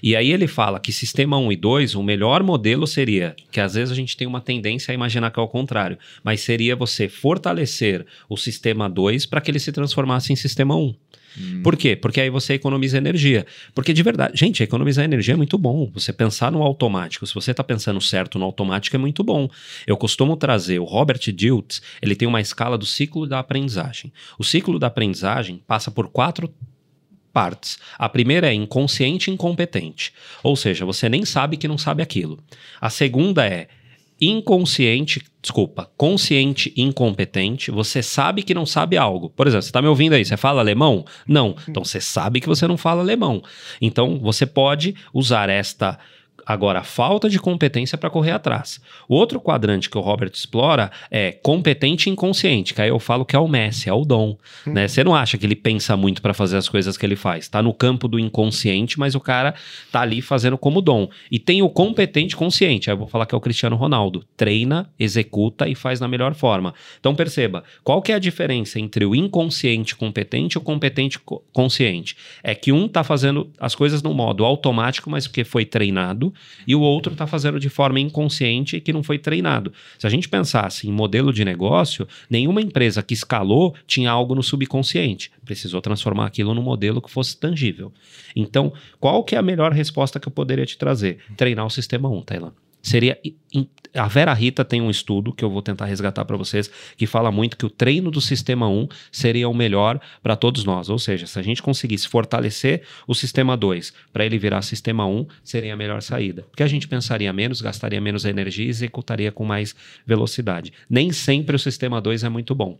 E aí ele fala que sistema 1 e 2, o melhor modelo seria, que às vezes a gente tem uma tendência a imaginar que é o contrário, mas seria você fortalecer o sistema 2 para que ele se transformasse em sistema 1. Hum. Por quê? Porque aí você economiza energia. Porque de verdade, gente, economizar energia é muito bom. Você pensar no automático, se você está pensando certo no automático, é muito bom. Eu costumo trazer o Robert Diltz, ele tem uma escala do ciclo da aprendizagem. O ciclo da aprendizagem passa por quatro partes. A primeira é inconsciente e incompetente, ou seja, você nem sabe que não sabe aquilo. A segunda é inconsciente, desculpa, consciente incompetente, você sabe que não sabe algo. Por exemplo, você está me ouvindo aí, você fala alemão? Não. Então você sabe que você não fala alemão. Então você pode usar esta Agora, a falta de competência para correr atrás. O outro quadrante que o Robert explora é competente e inconsciente, que aí eu falo que é o Messi, é o dom. Hum. Né? Você não acha que ele pensa muito para fazer as coisas que ele faz. Tá no campo do inconsciente, mas o cara tá ali fazendo como dom. E tem o competente consciente, aí eu vou falar que é o Cristiano Ronaldo. Treina, executa e faz na melhor forma. Então perceba, qual que é a diferença entre o inconsciente competente e o competente co- consciente? É que um tá fazendo as coisas no modo automático, mas porque foi treinado, e o outro está fazendo de forma inconsciente e que não foi treinado. Se a gente pensasse em modelo de negócio, nenhuma empresa que escalou tinha algo no subconsciente. Precisou transformar aquilo num modelo que fosse tangível. Então, qual que é a melhor resposta que eu poderia te trazer? Treinar o sistema 1, Tailã. Seria. A Vera Rita tem um estudo que eu vou tentar resgatar para vocês, que fala muito que o treino do sistema 1 seria o melhor para todos nós. Ou seja, se a gente conseguisse fortalecer o sistema 2 para ele virar sistema 1, seria a melhor saída. Porque a gente pensaria menos, gastaria menos energia e executaria com mais velocidade. Nem sempre o sistema 2 é muito bom.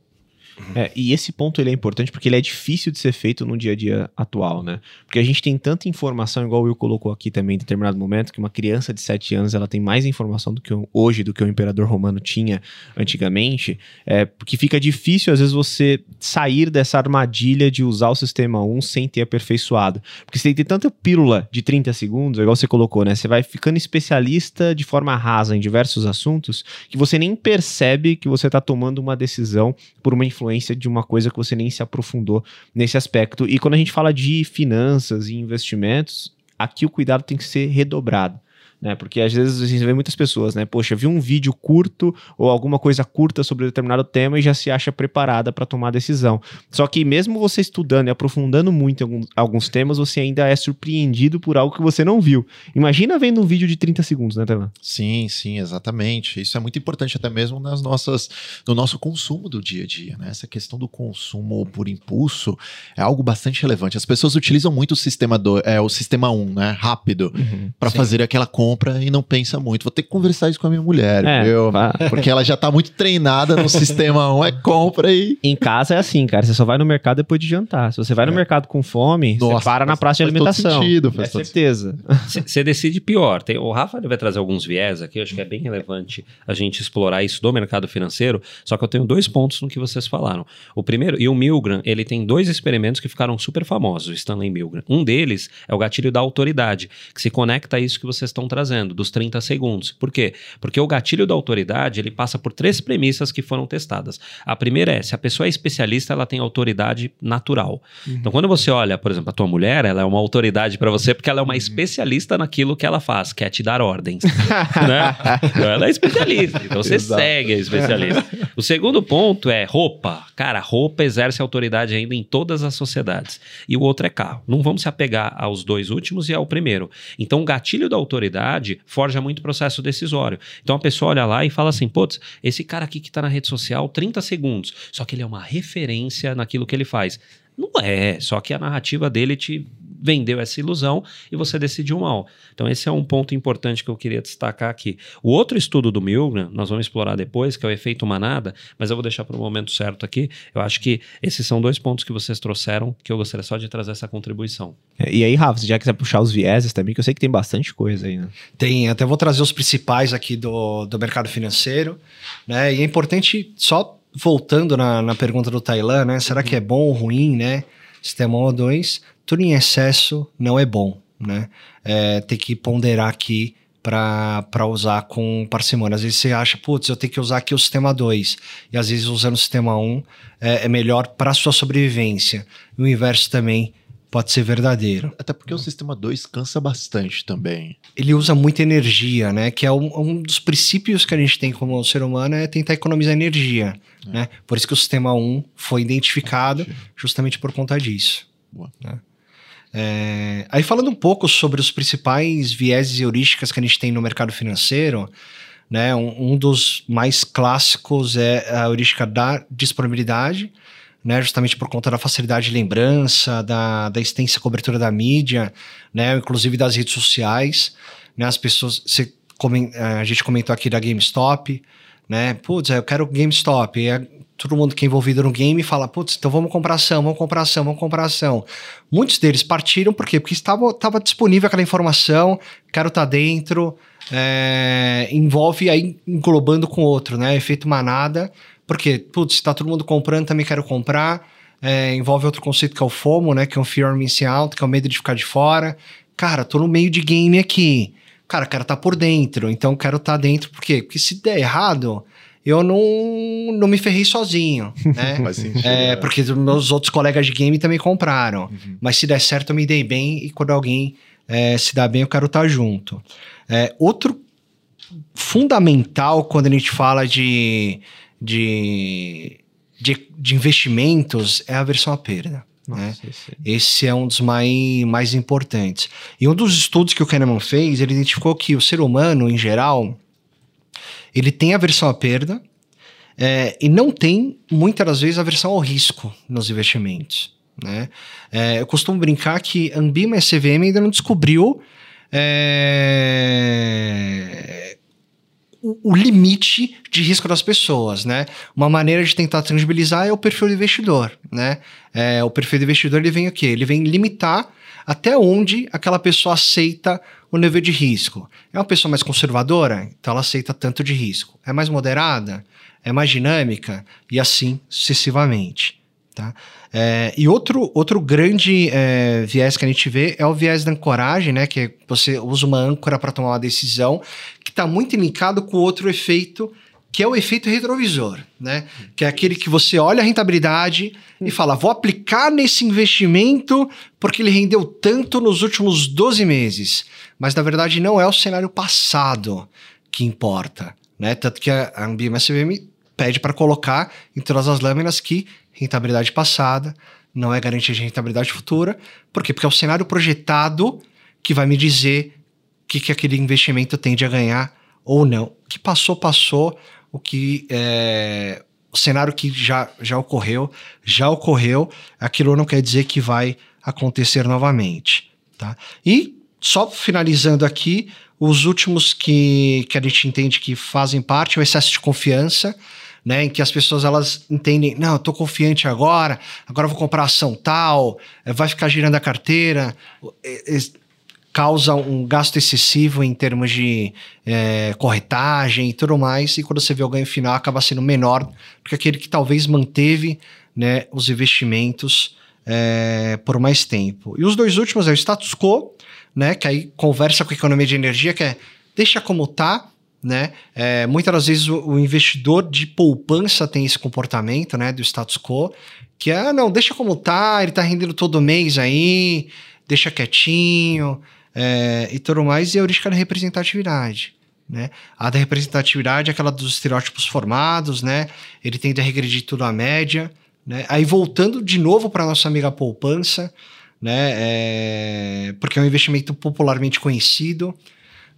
É, e esse ponto ele é importante porque ele é difícil de ser feito no dia a dia atual, né? Porque a gente tem tanta informação, igual o Will colocou aqui também em determinado momento, que uma criança de 7 anos ela tem mais informação do que hoje do que o imperador romano tinha antigamente, é, porque fica difícil às vezes você sair dessa armadilha de usar o sistema 1 sem ter aperfeiçoado. Porque você tem tanta pílula de 30 segundos, igual você colocou, né? Você vai ficando especialista de forma rasa em diversos assuntos que você nem percebe que você está tomando uma decisão por uma influência de uma coisa que você nem se aprofundou nesse aspecto. E quando a gente fala de finanças e investimentos, aqui o cuidado tem que ser redobrado. Né, porque às vezes a gente vê muitas pessoas, né? Poxa, viu um vídeo curto ou alguma coisa curta sobre determinado tema e já se acha preparada para tomar decisão. Só que mesmo você estudando e aprofundando muito alguns, alguns temas, você ainda é surpreendido por algo que você não viu. Imagina vendo um vídeo de 30 segundos, né, Taylor? Sim, sim, exatamente. Isso é muito importante até mesmo nas nossas, no nosso consumo do dia a dia, né? Essa questão do consumo por impulso é algo bastante relevante. As pessoas utilizam muito o sistema do, é, o sistema 1, né? Rápido, para Sim. fazer aquela compra e não pensa muito. Vou ter que conversar isso com a minha mulher, É, viu? Porque ela já tá muito treinada no sistema 1, é compra e Em casa é assim, cara. Você só vai no mercado depois de jantar. Se você vai no É. mercado com fome, Nossa, você para na faz- praça de faz todo alimentação. sentido, é faz todo certeza. Você decide pior. Tem- o Rafa vai trazer alguns viés aqui, eu acho que é bem relevante a gente explorar isso do mercado financeiro. Só que eu tenho dois pontos no que vocês falaram. O primeiro, e o Milgram, ele tem dois experimentos que ficaram super famosos, o Stanley Milgram. Um deles é o gatilho da autoridade, que se conecta a isso que vocês estão trazendo, dos 30 segundos. Por quê? Porque o gatilho da autoridade, ele passa por três premissas que foram testadas. A primeira é, se a pessoa é especialista, ela tem autoridade natural. Então, quando você olha, por exemplo, a tua mulher, ela é uma autoridade para você porque ela é uma especialista naquilo que ela faz, que é te dar ordens. né? Então, ela é especialista, então você Exato. segue a especialista. O segundo ponto é roupa. Cara, roupa exerce autoridade ainda em todas as sociedades. E o outro é carro. Não vamos se apegar aos dois últimos e ao primeiro. Então, o gatilho da autoridade forja muito processo decisório. Então, a pessoa olha lá e fala assim: putz, esse cara aqui que tá na rede social, 30 segundos. Só que ele é uma referência naquilo que ele faz. Não é, só que a narrativa dele te vendeu essa ilusão e você decidiu mal. Então esse é um ponto importante que eu queria destacar aqui. O outro estudo do Milgram, nós vamos explorar depois, que é o efeito manada, mas eu vou deixar para o momento certo aqui. Eu acho que esses são dois pontos que vocês trouxeram que eu gostaria só de trazer essa contribuição. É, E aí, Rafa, se já quiser puxar os vieses também, que eu sei que tem bastante coisa aí, né? Tem, até vou trazer os principais aqui do, do mercado financeiro, né? E é importante, só voltando na, na pergunta do Tailan, né? Será que é bom ou ruim, né? Sistema 1 ou 2, tudo em excesso não é bom, né? É, tem que ponderar aqui para usar com parcimônia. Às vezes você acha, putz, eu tenho que usar aqui o sistema 2, e às vezes usando o sistema 1 é, é melhor para sua sobrevivência. E o inverso também pode ser verdadeiro Até porque o sistema 2 cansa bastante também. ele usa muita energia, né? Que é um, um dos princípios que a gente tem como ser humano é tentar economizar energia, né? Por isso que o sistema 1 foi identificado justamente por conta disso. Boa. né? É, aí falando um pouco sobre os principais vieses e heurísticas que a gente tem no mercado financeiro, né? Um, um dos mais clássicos é a heurística da disponibilidade, né, justamente por conta da facilidade de lembrança, da, da extensa cobertura da mídia, né, inclusive das redes sociais, né, as pessoas, comen- a gente comentou aqui da GameStop, né, putz, eu quero GameStop, a todo mundo que é envolvido no game fala, putz, então vamos comprar ação, vamos comprar ação, vamos comprar ação. Muitos deles partiram, por quê? Porque estava, estava disponível aquela informação, quero estar tá dentro, é, envolve aí englobando com outro, né? Efeito manada, porque, putz, está todo mundo comprando, também quero comprar. É, envolve outro conceito que é o FOMO, né? Que é o Fear of Missing Out, que é o medo de ficar de fora. Cara, tô no meio de game aqui. Cara, quero estar tá por dentro, então quero estar tá dentro, por quê? Porque se der errado, eu não, não me ferrei sozinho, né? é, porque meus outros colegas de game também compraram. Uhum. Mas se der certo, eu me dei bem e quando alguém é, se dá bem, eu quero estar tá junto. É, outro fundamental quando a gente fala de, de, de, de investimentos é a aversão à perda. Nossa, né? esse... esse... é um dos mais, mais importantes. E um dos estudos que o Kahneman fez, ele identificou que o ser humano, em geral, ele tem aversão à perda é, e não tem, muitas das vezes, aversão ao risco nos investimentos. Né? É, eu costumo brincar que a Ambima e a CVM ainda não descobriu é, o, o, limite de risco das pessoas, né? Uma maneira de tentar tangibilizar é o perfil do investidor, né? É, o perfil do investidor ele vem o quê? Ele vem limitar até onde aquela pessoa aceita o nível de risco. É uma pessoa mais conservadora, então ela aceita tanto de risco. É mais moderada, é mais dinâmica e assim sucessivamente. Tá? É, e outro, outro grande é, viés que a gente vê é o viés da ancoragem, né? Que você usa uma âncora para tomar uma decisão, que está muito linkado com outro efeito que é o efeito retrovisor, né? Que é aquele que você olha a rentabilidade e fala, vou aplicar nesse investimento porque ele rendeu tanto nos últimos 12 meses. Mas na verdade não é o cenário passado que importa, né? Tanto que a Ambima SVM pede para colocar em todas as lâminas que rentabilidade passada não é garantia de rentabilidade futura. Por quê? Porque é o cenário projetado que vai me dizer o que, que aquele investimento tende a ganhar ou não. O que passou, passou o que é, o cenário que já, já ocorreu, já ocorreu, aquilo não quer dizer que vai acontecer novamente. Tá? E só finalizando aqui, os últimos que, que a gente entende que fazem parte, o excesso de confiança, né, em que as pessoas elas entendem, não, eu tô confiante agora, agora vou comprar ação tal, vai ficar girando a carteira causa um gasto excessivo em termos de é, corretagem e tudo mais, e quando você vê o ganho final acaba sendo menor do que aquele que talvez manteve né, os investimentos é, por mais tempo. E os dois últimos é o status quo, né, que aí conversa com a economia de energia, que é deixa como tá, né? É, muitas das vezes o, o, investidor de poupança tem esse comportamento, né, do status quo, que é, ah, não, deixa como tá, ele tá rendendo todo mês aí, deixa quietinho, é, e tudo mais, e a heurística da representatividade. Né? A da representatividade é aquela dos estereótipos formados, né? Ele tende a regredir tudo à média, né? Aí voltando de novo para nossa amiga poupança, né? É... Porque é um investimento popularmente conhecido,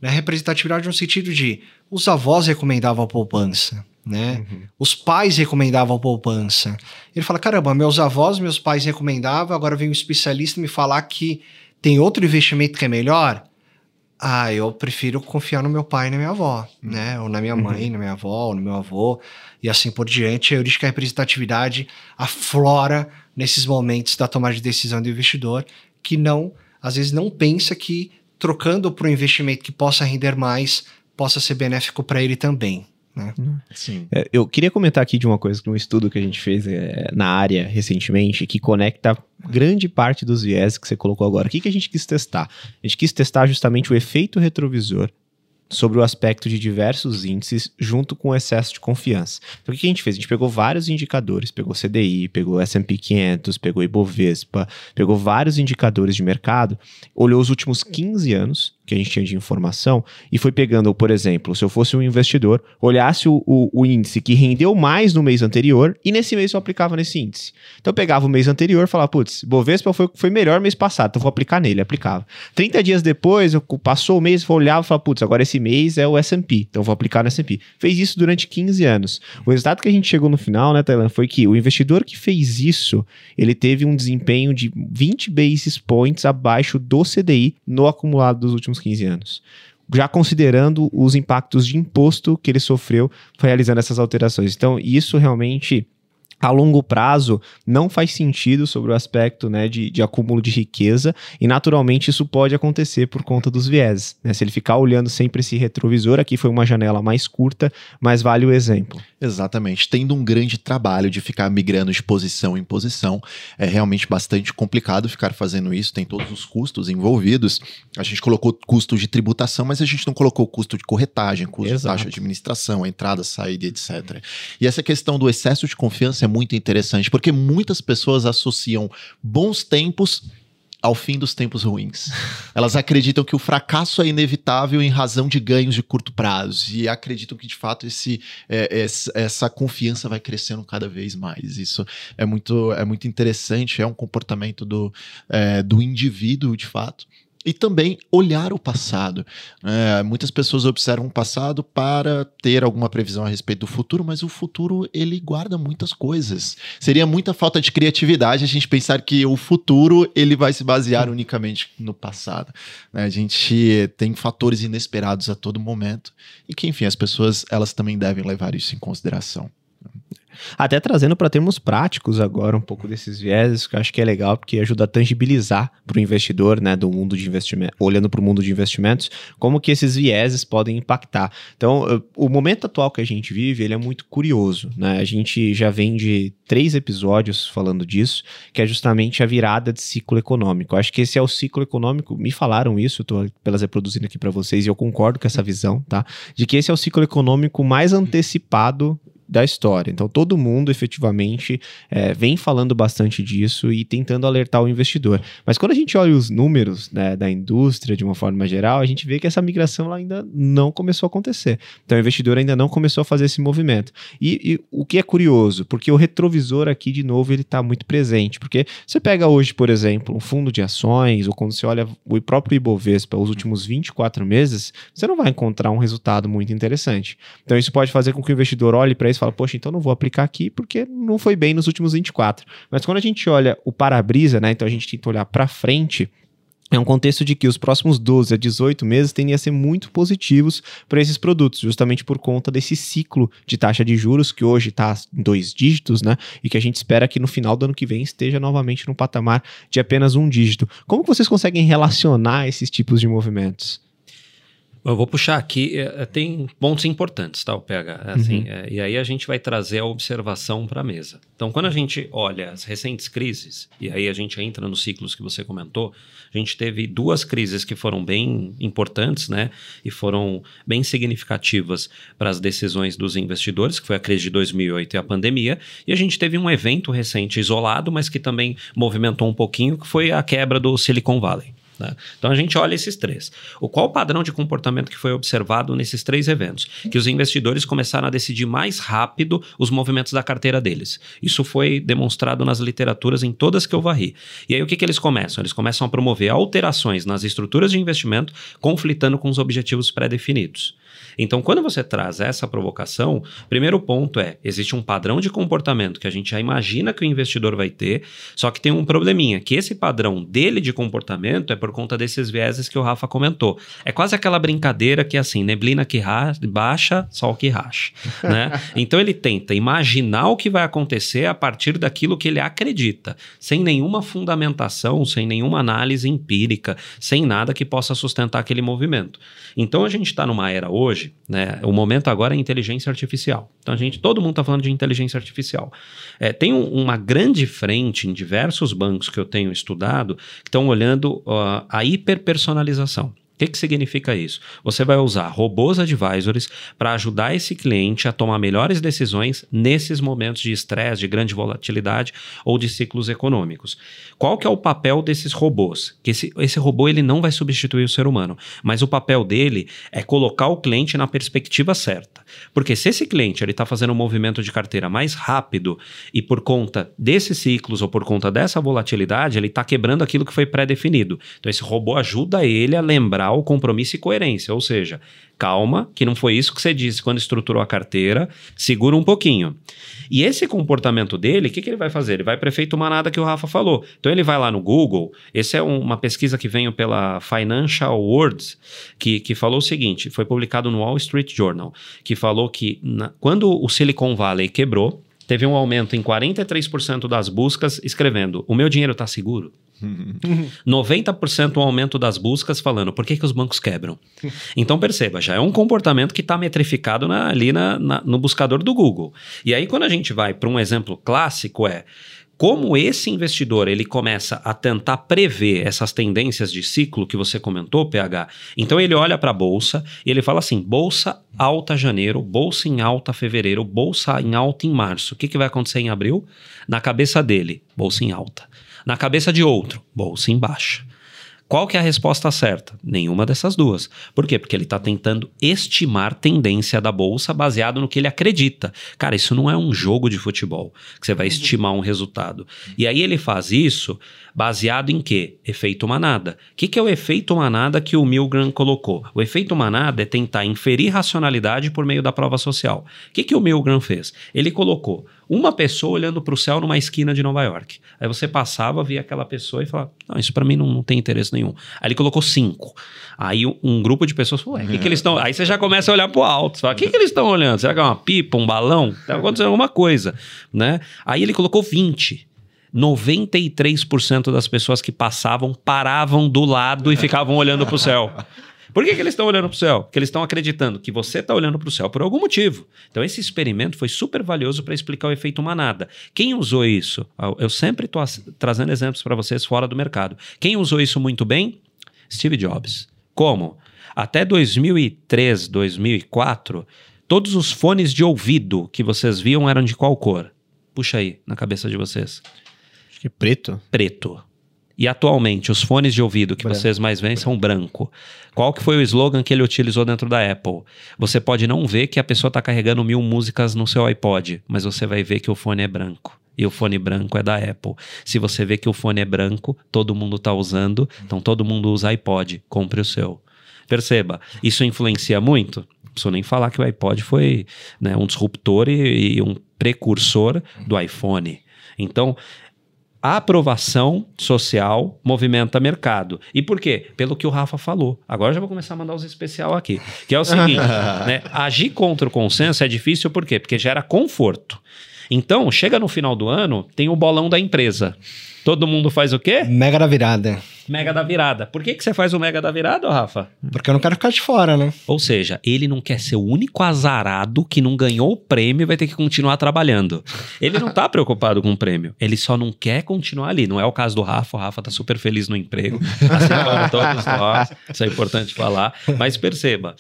né? Representatividade no sentido de os avós recomendavam a poupança, né? Uhum. Os pais recomendavam a poupança. Ele fala: caramba, meus avós, meus pais recomendavam, agora vem um especialista me falar que tem outro investimento que é melhor? Ah, eu prefiro confiar no meu pai e na minha avó, uhum. né? Ou na minha mãe, uhum. na minha avó, ou no meu avô, e assim por diante. A heurística representatividade aflora nesses momentos da tomada de decisão do investidor, que não, às vezes não pensa que trocando para um investimento que possa render mais, possa ser benéfico para ele também. Né? Sim. É, eu queria comentar aqui de uma coisa, de um estudo que a gente fez é, na área recentemente, que conecta grande parte dos viés que você colocou agora. O que, que a gente quis testar? A gente quis testar justamente o efeito retrovisor sobre o aspecto de diversos índices junto com o excesso de confiança. Então, o que a gente fez? A gente pegou vários indicadores, pegou CDI, pegou S&P 500, pegou Ibovespa, pegou vários indicadores de mercado, olhou os últimos 15 anos que a gente tinha de informação e foi pegando, por exemplo, se eu fosse um investidor, olhasse o, o, o, índice que rendeu mais no mês anterior e nesse mês eu aplicava nesse índice. Então eu pegava o mês anterior e falava, putz, Bovespa foi, foi melhor mês passado, então vou aplicar nele, aplicava. 30 dias depois, eu, passou o mês, eu olhava e falava, putz, agora esse mês é o S&P, então vou aplicar no S&P. Fez isso durante 15 anos. O resultado que a gente chegou no final, né, Thailand, foi que o investidor que fez isso, ele teve um desempenho de 20 basis points abaixo do CDI no acumulado dos últimos 15 anos. Já considerando os impactos de imposto que ele sofreu realizando essas alterações. Então, isso realmente a longo prazo não faz sentido sobre o aspecto né, de, de acúmulo de riqueza e naturalmente isso pode acontecer por conta dos vieses. Né? Se ele ficar olhando sempre esse retrovisor, aqui foi uma janela mais curta, mas vale o exemplo. Exatamente. Tendo um grande trabalho de ficar migrando de posição em posição, é realmente bastante complicado ficar fazendo isso, tem todos os custos envolvidos. A gente colocou custo de tributação, mas a gente não colocou custo de corretagem, custo Exato. de taxa de administração, entrada, saída, etc. E essa questão do excesso de confiança é muito interessante, porque muitas pessoas associam bons tempos ao fim dos tempos ruins. Elas acreditam que o fracasso é inevitável em razão de ganhos de curto prazo e acreditam que de fato esse, é, essa, confiança vai crescendo cada vez mais. Isso é muito, é muito interessante, é um comportamento do, é, do indivíduo de fato e também olhar o passado. É, muitas pessoas observam o passado para ter alguma previsão a respeito do futuro, mas o futuro ele guarda muitas coisas. Seria muita falta de criatividade a gente pensar que o futuro ele vai se basear unicamente no passado. né? A gente tem fatores inesperados a todo momento e que, enfim, as pessoas elas também devem levar isso em consideração. Até trazendo para termos práticos agora um pouco desses vieses, que eu acho que é legal, porque ajuda a tangibilizar para o investidor, né, do mundo de investimento, olhando para o mundo de investimentos, como que esses vieses podem impactar. Então, o momento atual que a gente vive, ele é muito curioso, né? A gente já vem de três episódios falando disso, que é justamente a virada de ciclo econômico. Eu acho que esse é o ciclo econômico, me falaram isso, estou pelas reproduzindo aqui para vocês, e eu concordo com essa visão, tá? De que esse é o ciclo econômico mais antecipado da história. Então, todo mundo efetivamente é, vem falando bastante disso e tentando alertar o investidor. Mas quando a gente olha os números né, da indústria de uma forma geral, a gente vê que essa migração ainda não começou a acontecer. Então, o investidor ainda não começou a fazer esse movimento. E, e o que é curioso, porque o retrovisor aqui, de novo, ele está muito presente. Porque você pega hoje, por exemplo, um fundo de ações, ou quando você olha o próprio Ibovespa, os últimos 24 meses, você não vai encontrar um resultado muito interessante. Então, isso pode fazer com que o investidor olhe para isso fala, poxa, então não vou aplicar aqui porque não foi bem nos últimos 24. Mas quando a gente olha o para-brisa, né? Então a gente tenta olhar para frente. É um contexto de que os próximos 12 a 18 meses tendem a ser muito positivos para esses produtos, justamente por conta desse ciclo de taxa de juros que hoje está em dois dígitos, né? E que a gente espera que no final do ano que vem esteja novamente no patamar de apenas um dígito. Como vocês conseguem relacionar esses tipos de movimentos? Eu vou puxar aqui, é, tem pontos importantes, tá, o PH? Assim, Uhum. é, e aí a gente vai trazer a observação para a mesa. Então, quando a gente olha as recentes crises, e aí a gente entra nos ciclos que você comentou, a gente teve duas crises que foram bem importantes, né? E foram bem significativas para as decisões dos investidores, que foi a crise de 2008 e a pandemia. E a gente teve um evento recente isolado, mas que também movimentou um pouquinho, que foi a quebra do Silicon Valley. Né? Então a gente olha esses três. O qual o padrão de comportamento que foi observado nesses três eventos? Que os investidores começaram a decidir mais rápido os movimentos da carteira deles. Isso foi demonstrado nas literaturas em todas que eu varri. E aí o que, que eles começam? Eles começam a promover alterações nas estruturas de investimento, conflitando com os objetivos pré-definidos. Então, quando você traz essa provocação, primeiro ponto é: existe um padrão de comportamento que a gente já imagina que o investidor vai ter, só que tem um probleminha, que esse padrão dele de comportamento é por conta desses vieses que o Rafa comentou. É quase aquela brincadeira que é assim, neblina que ra- baixa, sol que racha, né? Então ele tenta imaginar o que vai acontecer a partir daquilo que ele acredita, sem nenhuma fundamentação, sem nenhuma análise empírica, sem nada que possa sustentar aquele movimento. Então a gente está numa era hoje, né? O momento agora é inteligência artificial. Então a gente, todo mundo está falando de inteligência artificial. É, tem um- uma grande frente em diversos bancos que eu tenho estudado que estão olhando ó, a hiperpersonalização. Que, que significa isso? Você vai usar robôs advisors para ajudar esse cliente a tomar melhores decisões nesses momentos de estresse, de grande volatilidade ou de ciclos econômicos. Qual que é o papel desses robôs? Que esse, esse robô ele não vai substituir o ser humano, mas o papel dele é colocar o cliente na perspectiva certa. Porque se esse cliente ele está fazendo um movimento de carteira mais rápido e por conta desses ciclos ou por conta dessa volatilidade, ele está quebrando aquilo que foi pré-definido. Então esse robô ajuda ele a lembrar o compromisso e coerência, ou seja, calma, que não foi isso que você disse quando estruturou a carteira, segura um pouquinho. E esse comportamento dele, o que, que ele vai fazer? Ele vai para efeito manada que o Rafa falou. Então ele vai lá no Google, essa é um- uma pesquisa que veio pela Financial Words, que, que falou o seguinte, foi publicado no Wall Street Journal, que falou que na- quando o Silicon Valley quebrou, teve um aumento em 43% das buscas escrevendo: O meu dinheiro está seguro? 90% o aumento das buscas falando por que, que os bancos quebram. Então perceba, já é um comportamento que está metrificado na, ali na, na, no buscador do Google. E aí, quando a gente vai para um exemplo clássico, é como esse investidor ele começa a tentar prever essas tendências de ciclo que você comentou, PH. Então ele olha para a bolsa e ele fala assim: bolsa alta janeiro, bolsa em alta fevereiro, bolsa em alta em março. O que, que vai acontecer em abril? Na cabeça dele, bolsa em alta. Na cabeça de outro, bolsa em baixa. Qual que é a resposta certa? Nenhuma dessas duas. Por quê? Porque ele está tentando estimar tendência da bolsa baseado no que ele acredita. Cara, isso não é um jogo de futebol que você vai uhum. estimar um resultado. E aí ele faz isso baseado em quê? Efeito manada. O que, que é o efeito manada que o Milgram colocou? O efeito manada é tentar inferir racionalidade por meio da prova social. O que, que o Milgram fez? Ele colocou uma pessoa olhando para o céu numa esquina de Nova York. Aí você passava, via aquela pessoa e falava: Não, isso para mim não, não, tem interesse nenhum. Aí ele colocou cinco. Aí um, grupo de pessoas falou: o que, que eles estão. Aí você já começa a olhar para o alto. Você fala: O que, que eles estão olhando? Será que é uma pipa, um balão? Está acontecendo alguma coisa. Né? Aí ele colocou 20. 93% das pessoas que passavam paravam do lado e ficavam olhando para o céu. Por que, que eles estão olhando para o céu? Porque eles estão acreditando que você está olhando para o céu por algum motivo. Então, esse experimento foi super valioso para explicar o efeito manada. Quem usou isso? Eu sempre estou trazendo exemplos para vocês fora do mercado. Quem usou isso muito bem? Steve Jobs. Como? Até 2003, 2004, todos os fones de ouvido que vocês viam eram de qual cor? Puxa aí na cabeça de vocês. Acho que é preto. Preto. E atualmente, os fones de ouvido que branco. vocês mais veem são branco. Qual que foi o slogan que ele utilizou dentro da Apple? Você pode não ver que a pessoa está carregando mil músicas no seu iPod, mas você vai ver que o fone é branco. E o fone branco é da Apple. Se você vê que o fone é branco, todo mundo está usando, então todo mundo usa iPod, compre o seu. Perceba, isso influencia muito? Não preciso nem falar que o iPod foi né, um disruptor e, e um precursor do iPhone. Então, a aprovação social movimenta mercado. E por quê? Pelo que o Rafa falou. Agora já vou começar a mandar os especial aqui. Que é o seguinte, né? Agir contra o consenso é difícil por quê? Porque gera conforto. Então, chega no final do ano, tem o bolão da empresa. Todo mundo faz o quê? Mega da virada. Mega da virada. Por que, que você faz o mega da virada, Rafa? Porque eu não quero ficar de fora, né? Ou seja, ele não quer ser o único azarado que não ganhou o prêmio e vai ter que continuar trabalhando. Ele não tá preocupado com o prêmio. Ele só não quer continuar ali. Não é o caso do Rafa. O Rafa tá super feliz no emprego. Assim como todos nós. Isso é importante falar. Mas perceba,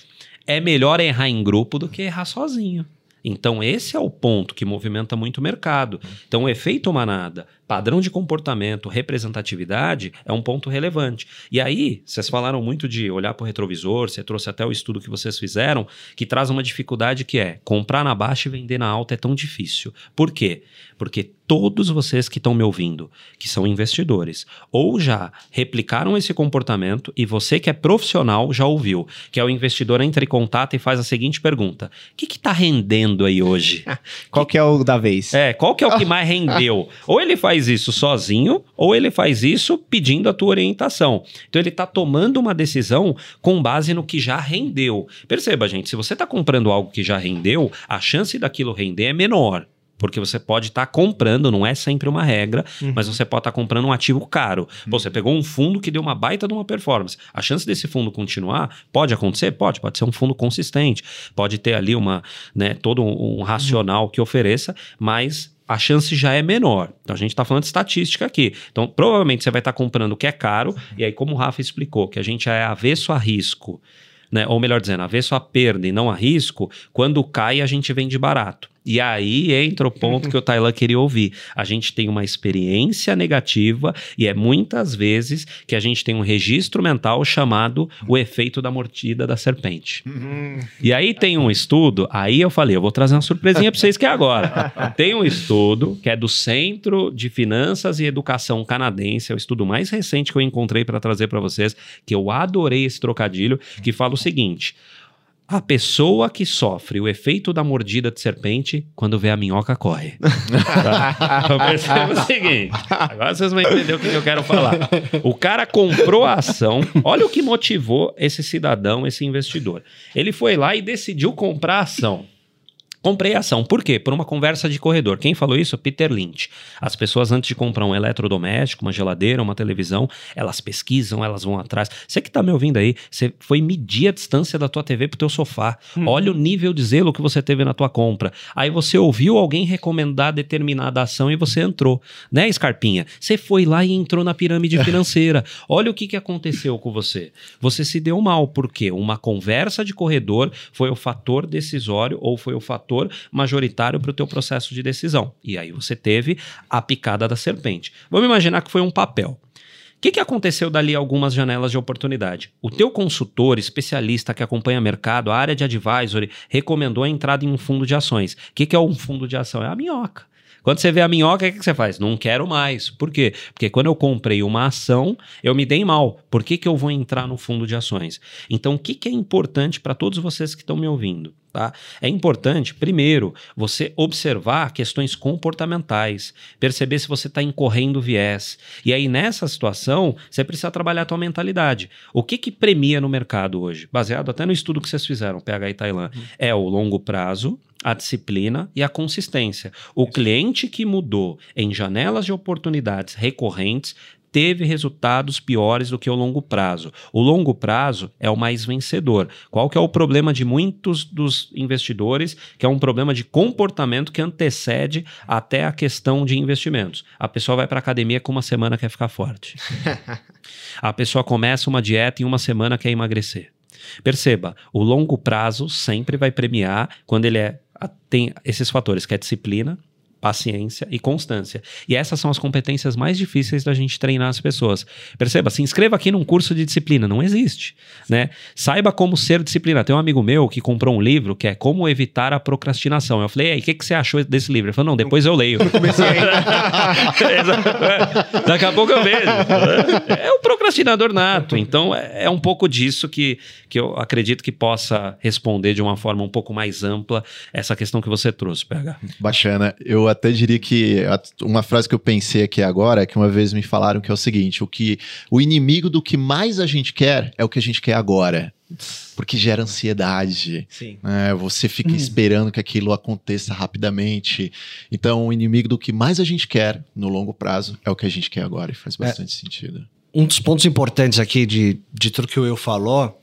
é melhor errar em grupo do que errar sozinho. Então, esse é o ponto que movimenta muito o mercado. Então, o efeito manada, padrão de comportamento, representatividade é um ponto relevante. E aí, vocês falaram muito de olhar para o retrovisor, você trouxe até o estudo que vocês fizeram, que traz uma dificuldade que é comprar na baixa e vender na alta é tão difícil. Por quê? Porque todos vocês que estão me ouvindo, que são investidores, ou já replicaram esse comportamento e você que é profissional já ouviu, que é o investidor entra em contato e faz a seguinte pergunta: o que está rendendo aí hoje? qual que, que é o da vez? É, qual que é o que mais rendeu? ou ele faz faz isso sozinho ou ele faz isso pedindo a tua orientação. Então ele está tomando uma decisão com base no que já rendeu. Perceba, gente, se você está comprando algo que já rendeu, a chance daquilo render é menor. Porque você pode estar tá comprando, não é sempre uma regra, uhum. mas você pode estar tá comprando um ativo caro. Uhum. Você pegou um fundo que deu uma baita de uma performance. A chance desse fundo continuar pode acontecer? Pode, pode ser um fundo consistente, pode ter ali uma, né, todo um, racional uhum. que ofereça, mas a chance já é menor. Então a gente está falando de estatística aqui. Então provavelmente você vai estar tá comprando o que é caro, e aí, como o Rafa explicou, que a gente é avesso a risco, né? ou melhor dizendo, avesso a perda e não a risco, quando cai a gente vende barato. E aí entra o ponto que o Thailand queria ouvir. A gente tem uma experiência negativa e é muitas vezes que a gente tem um registro mental chamado o efeito da mordida da serpente. E aí tem um estudo, aí eu falei, eu vou trazer uma surpresinha para vocês que é agora. Tem um estudo que é do Centro de Finanças e Educação Canadense, é o estudo mais recente que eu encontrei para trazer para vocês, que eu adorei esse trocadilho, que fala o seguinte: a pessoa que sofre o efeito da mordida de serpente, quando vê a minhoca, corre. tá? Eu percebo o seguinte: agora vocês vão entender o que eu quero falar. O cara comprou a ação, olha o que motivou esse cidadão, esse investidor. Ele foi lá e decidiu comprar a ação. Comprei a ação. Por quê? Por uma conversa de corredor. Quem falou isso? Peter Lynch. As pessoas, antes de comprar um eletrodoméstico, uma geladeira, uma televisão, elas pesquisam, elas vão atrás. Você que está me ouvindo aí, você foi medir a distância da tua TV pro teu sofá. Hum. Olha o nível de zelo que você teve na tua compra. Aí você ouviu alguém recomendar determinada ação e você entrou. Né, Scarpinha? Você foi lá e entrou na pirâmide financeira. Olha o que, que aconteceu com você. Você se deu mal. Por quê? Uma conversa de corredor foi o fator decisório ou foi o fator fator majoritário para o teu processo de decisão. E aí você teve a picada da serpente. Vamos imaginar que foi um papel. O que, que aconteceu dali algumas janelas de oportunidade? O teu consultor, especialista que acompanha mercado, a área de advisory, recomendou a entrada em um fundo de ações. O que, que é um fundo de ação? É a minhoca. Quando você vê a minhoca, o que, você faz? Não quero mais. Por quê? Porque quando eu comprei uma ação, eu me dei mal. Por que, que eu vou entrar no fundo de ações? Então, o que, que é importante para todos vocês que estão me ouvindo? Tá? É importante, primeiro, você observar questões comportamentais, perceber se você está incorrendo viés. E aí, nessa situação, você precisa trabalhar a tua mentalidade. O que, que premia no mercado hoje? Baseado até no estudo que vocês fizeram, PH e Tailã, uhum. é o longo prazo, a disciplina e a consistência. O cliente que mudou em janelas de oportunidades recorrentes teve resultados piores do que o longo prazo. O longo prazo é o mais vencedor. Qual que é o problema de muitos dos investidores, que é um problema de comportamento que antecede até a questão de investimentos. A pessoa vai para academia com uma semana quer ficar forte. a pessoa começa uma dieta em uma semana quer emagrecer. Perceba, o longo prazo sempre vai premiar quando ele é tem esses fatores, que é disciplina, paciência e constância. E essas são as competências mais difíceis da gente treinar as pessoas. Perceba, se inscreva aqui num curso de disciplina, não existe, né? Saiba como ser disciplina. Tem um amigo meu que comprou um livro que é Como Evitar a Procrastinação. Eu falei, aí, o que, que você achou desse livro? Ele falou, não, depois eu leio. Eu comecei Daqui a pouco eu vejo. É o procrastinador nato. Então, é, é um pouco disso que, que eu acredito que possa responder de uma forma um pouco mais ampla essa questão que você trouxe, PH. Bacana. Eu até diria que uma frase que eu pensei aqui agora é que uma vez me falaram que é o seguinte: o que o inimigo do que mais a gente quer é o que a gente quer agora. Porque gera ansiedade. Sim. Né? Você fica hum. esperando que aquilo aconteça rapidamente. Então, o inimigo do que mais a gente quer no longo prazo é o que a gente quer agora. E faz é. bastante é, sentido. Um dos pontos importantes aqui de, de tudo que o Will falou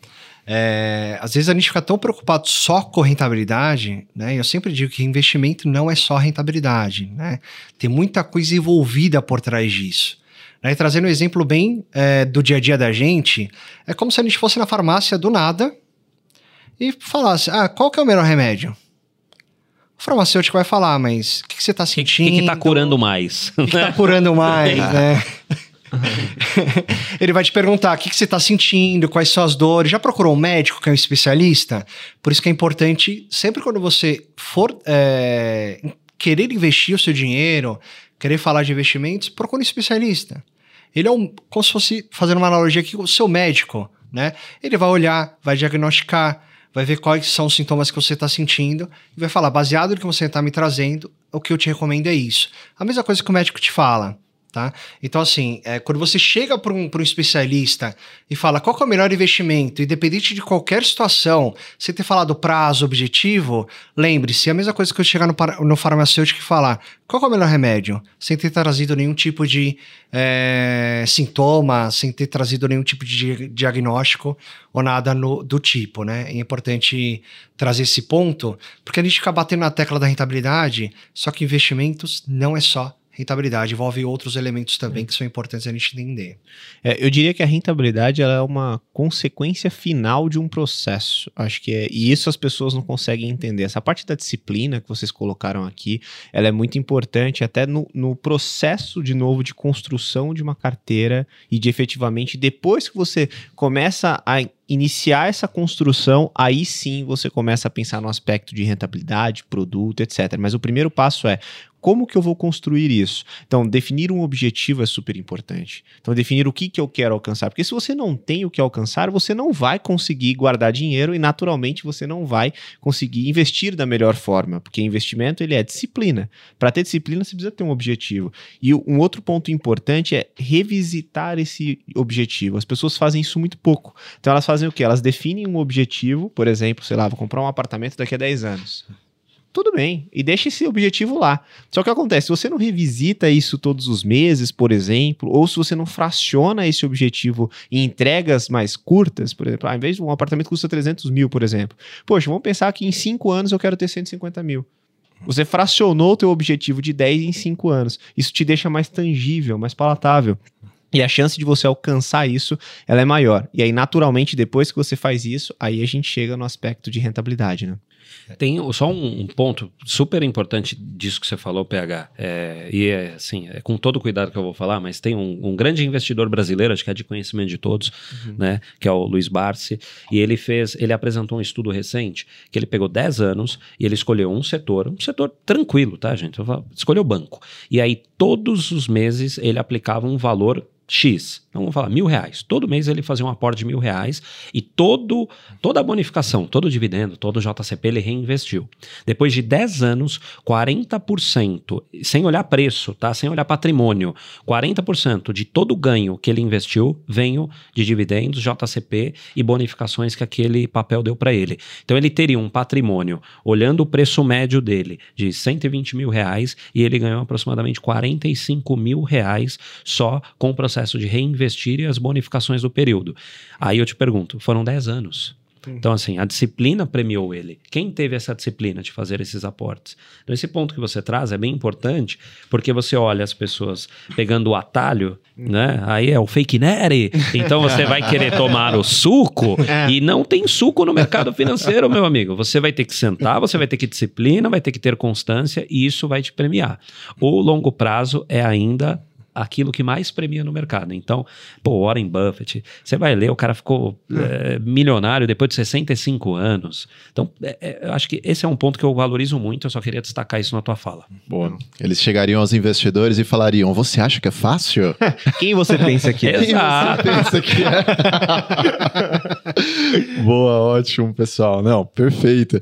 é, às vezes a gente fica tão preocupado só com rentabilidade, né? Eu sempre digo que investimento não é só rentabilidade, né? Tem muita coisa envolvida por trás disso. Né? trazendo um exemplo bem é, do dia a dia da gente, é como se a gente fosse na farmácia do nada e falasse: ah, qual que é o melhor remédio? O farmacêutico vai falar, mas o que, que, você está sentindo? O que, está curando mais? O que, está curando mais, né? ele vai te perguntar o que, que você está sentindo, quais são as dores. Já procurou um médico que é um especialista? Por isso que é importante, sempre quando você for é, querer investir o seu dinheiro, querer falar de investimentos, procure um especialista. Ele é um, como se fosse, fazendo uma analogia aqui, o seu médico, né? Ele vai olhar, vai diagnosticar, vai ver quais são os sintomas que você está sentindo e vai falar, baseado no que você está me trazendo, o que eu te recomendo é isso. A mesma coisa que o médico te fala. Tá? Então, assim, é, quando você chega para um, um especialista e fala qual é o melhor investimento, independente de qualquer situação, você ter falado prazo, objetivo, lembre-se, é a mesma coisa que eu chegar no, no farmacêutico e falar qual é o melhor remédio, sem ter trazido nenhum tipo de é, sintoma, sem ter trazido nenhum tipo de diagnóstico ou nada no, do tipo, né? É importante trazer esse ponto, porque a gente fica batendo na tecla da rentabilidade, só que investimentos não é só rentabilidade envolve outros elementos também que são importantes a gente entender. É, eu diria que a rentabilidade é uma consequência final de um processo. Acho que é, e isso as pessoas não conseguem entender. Essa parte da disciplina que vocês colocaram aqui, ela é muito importante até no, no processo de novo de construção de uma carteira e de efetivamente depois que você começa a iniciar essa construção, aí sim você começa a pensar no aspecto de rentabilidade, produto, etc. Mas o primeiro passo é como que eu vou construir isso? Então, definir um objetivo é super importante. Então, definir o que, que eu quero alcançar. Porque se você não tem o que alcançar, você não vai conseguir guardar dinheiro e, naturalmente, você não vai conseguir investir da melhor forma. Porque investimento, ele é disciplina. Para ter disciplina, você precisa ter um objetivo. E um outro ponto importante é revisitar esse objetivo. As pessoas fazem isso muito pouco. Então, elas fazem o quê? Elas definem um objetivo, por exemplo, sei lá, vou comprar um apartamento daqui a 10 anos tudo bem. E deixa esse objetivo lá. Só que acontece, se você não revisita isso todos os meses, por exemplo, ou se você não fraciona esse objetivo em entregas mais curtas, por exemplo, ao invés de um apartamento custa 300 mil, por exemplo. Poxa, vamos pensar que em 5 anos eu quero ter 150 mil. Você fracionou o teu objetivo de 10 em 5 anos. Isso te deixa mais tangível, mais palatável. E a chance de você alcançar isso, ela é maior. E aí, naturalmente, depois que você faz isso, aí a gente chega no aspecto de rentabilidade, né? Tem só um, um ponto super importante disso que você falou, PH. É, e é assim, é com todo cuidado que eu vou falar, mas tem um, um grande investidor brasileiro, acho que é de conhecimento de todos, Uhum. né? Que é o Luiz Barsi. E ele fez, ele apresentou um estudo recente que ele pegou 10 anos e ele escolheu um setor, um setor tranquilo, tá, gente? Escolheu banco. E aí, todos os meses, ele aplicava um valor X, então vamos falar mil reais. Todo mês ele fazia um aporte de mil reais e todo, toda a bonificação, todo o dividendo, todo o JCP ele reinvestiu. Depois de 10 anos, 40%, sem olhar preço, tá? Sem olhar patrimônio, 40% de todo o ganho que ele investiu veio de dividendos, JCP e bonificações que aquele papel deu para ele. Então ele teria um patrimônio, olhando o preço médio dele, de 120 mil reais e ele ganhou aproximadamente 45 mil reais só com o processo de reinvestir e as bonificações do período. Aí eu te pergunto, foram 10 anos. Então, assim, a disciplina premiou ele. Quem teve essa disciplina de fazer esses aportes? Então, esse ponto que você traz é bem importante, porque você olha as pessoas pegando o atalho, né? Aí é o fake nerd. Então, você vai querer tomar o suco e não tem suco no mercado financeiro, meu amigo. Você vai ter que sentar, você vai ter que disciplina, vai ter que ter constância e isso vai te premiar. O longo prazo é ainda aquilo que mais premia no mercado. Então, pô, Warren Buffett, você vai ler, o cara ficou é, milionário depois de 65 anos. Então, é, é, eu acho que esse é um ponto que eu valorizo muito, eu só queria destacar isso na tua fala. Boa. Eles chegariam aos investidores e falariam: Você acha que é fácil? Quem você pensa que é? Quem você pensa que é? Boa, ótimo, pessoal. Não, perfeito.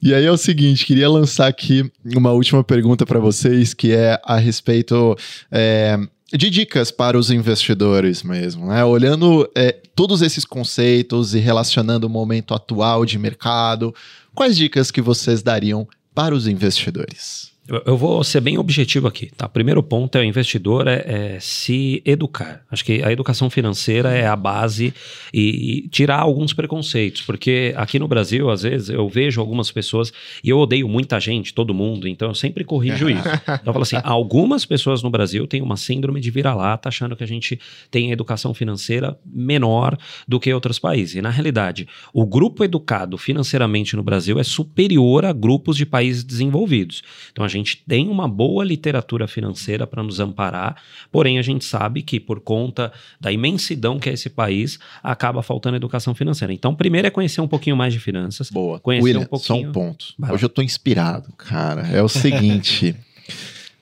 E aí é o seguinte, queria lançar aqui uma última pergunta para vocês, que é a respeito é, de dicas para os investidores mesmo, né? Olhando é, todos esses conceitos e relacionando o momento atual de mercado, quais dicas que vocês dariam para os investidores? Eu, eu vou ser bem objetivo aqui, tá? Primeiro ponto é o investidor é, é se educar. Acho que a educação financeira é a base e, e tirar alguns preconceitos, porque aqui no Brasil, às vezes, eu vejo algumas pessoas e eu odeio muita gente, todo mundo, então eu sempre corrijo isso. Então eu falo assim, algumas pessoas no Brasil têm uma síndrome de vira-lata, achando que a gente tem a educação financeira menor do que outros países. E na realidade, o grupo educado financeiramente no Brasil é superior a grupos de países desenvolvidos. Então a gente tem uma boa literatura financeira para nos amparar, porém a gente sabe que por conta da imensidão que é esse país, acaba faltando educação financeira. Então, primeiro é conhecer um pouquinho mais de finanças. Boa. Conhecer William, um pouquinho. só um ponto. Vai lá. Hoje eu tô inspirado, cara. É o seguinte.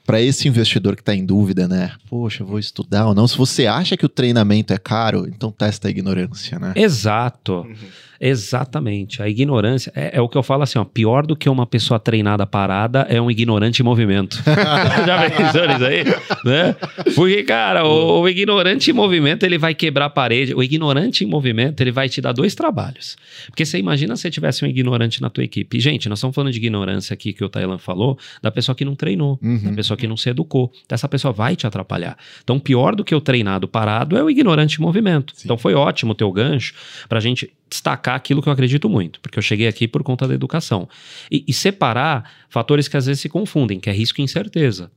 Para esse investidor que está em dúvida, né? Poxa, vou estudar ou não. Se você acha que o treinamento é caro, então testa a ignorância, né? Exato. Exatamente. A ignorância é, é o que eu falo assim, ó, pior do que uma pessoa treinada parada é um ignorante em movimento. Já pensou nisso aí? Né? Porque, cara, o, o ignorante em movimento, ele vai quebrar a parede. O ignorante em movimento, ele vai te dar dois trabalhos. Porque você imagina se tivesse um ignorante na tua equipe. Gente, nós estamos falando de ignorância aqui que o Thailand falou, da pessoa que não treinou, Uhum. da pessoa que não se educou. Então, essa pessoa vai te atrapalhar. Então, pior do que o treinado parado é o ignorante em movimento. Sim. Então, foi ótimo o teu gancho pra gente destacar aquilo que eu acredito muito, porque eu cheguei aqui por conta da educação. E, e separar fatores que às vezes se confundem, que é risco e incerteza.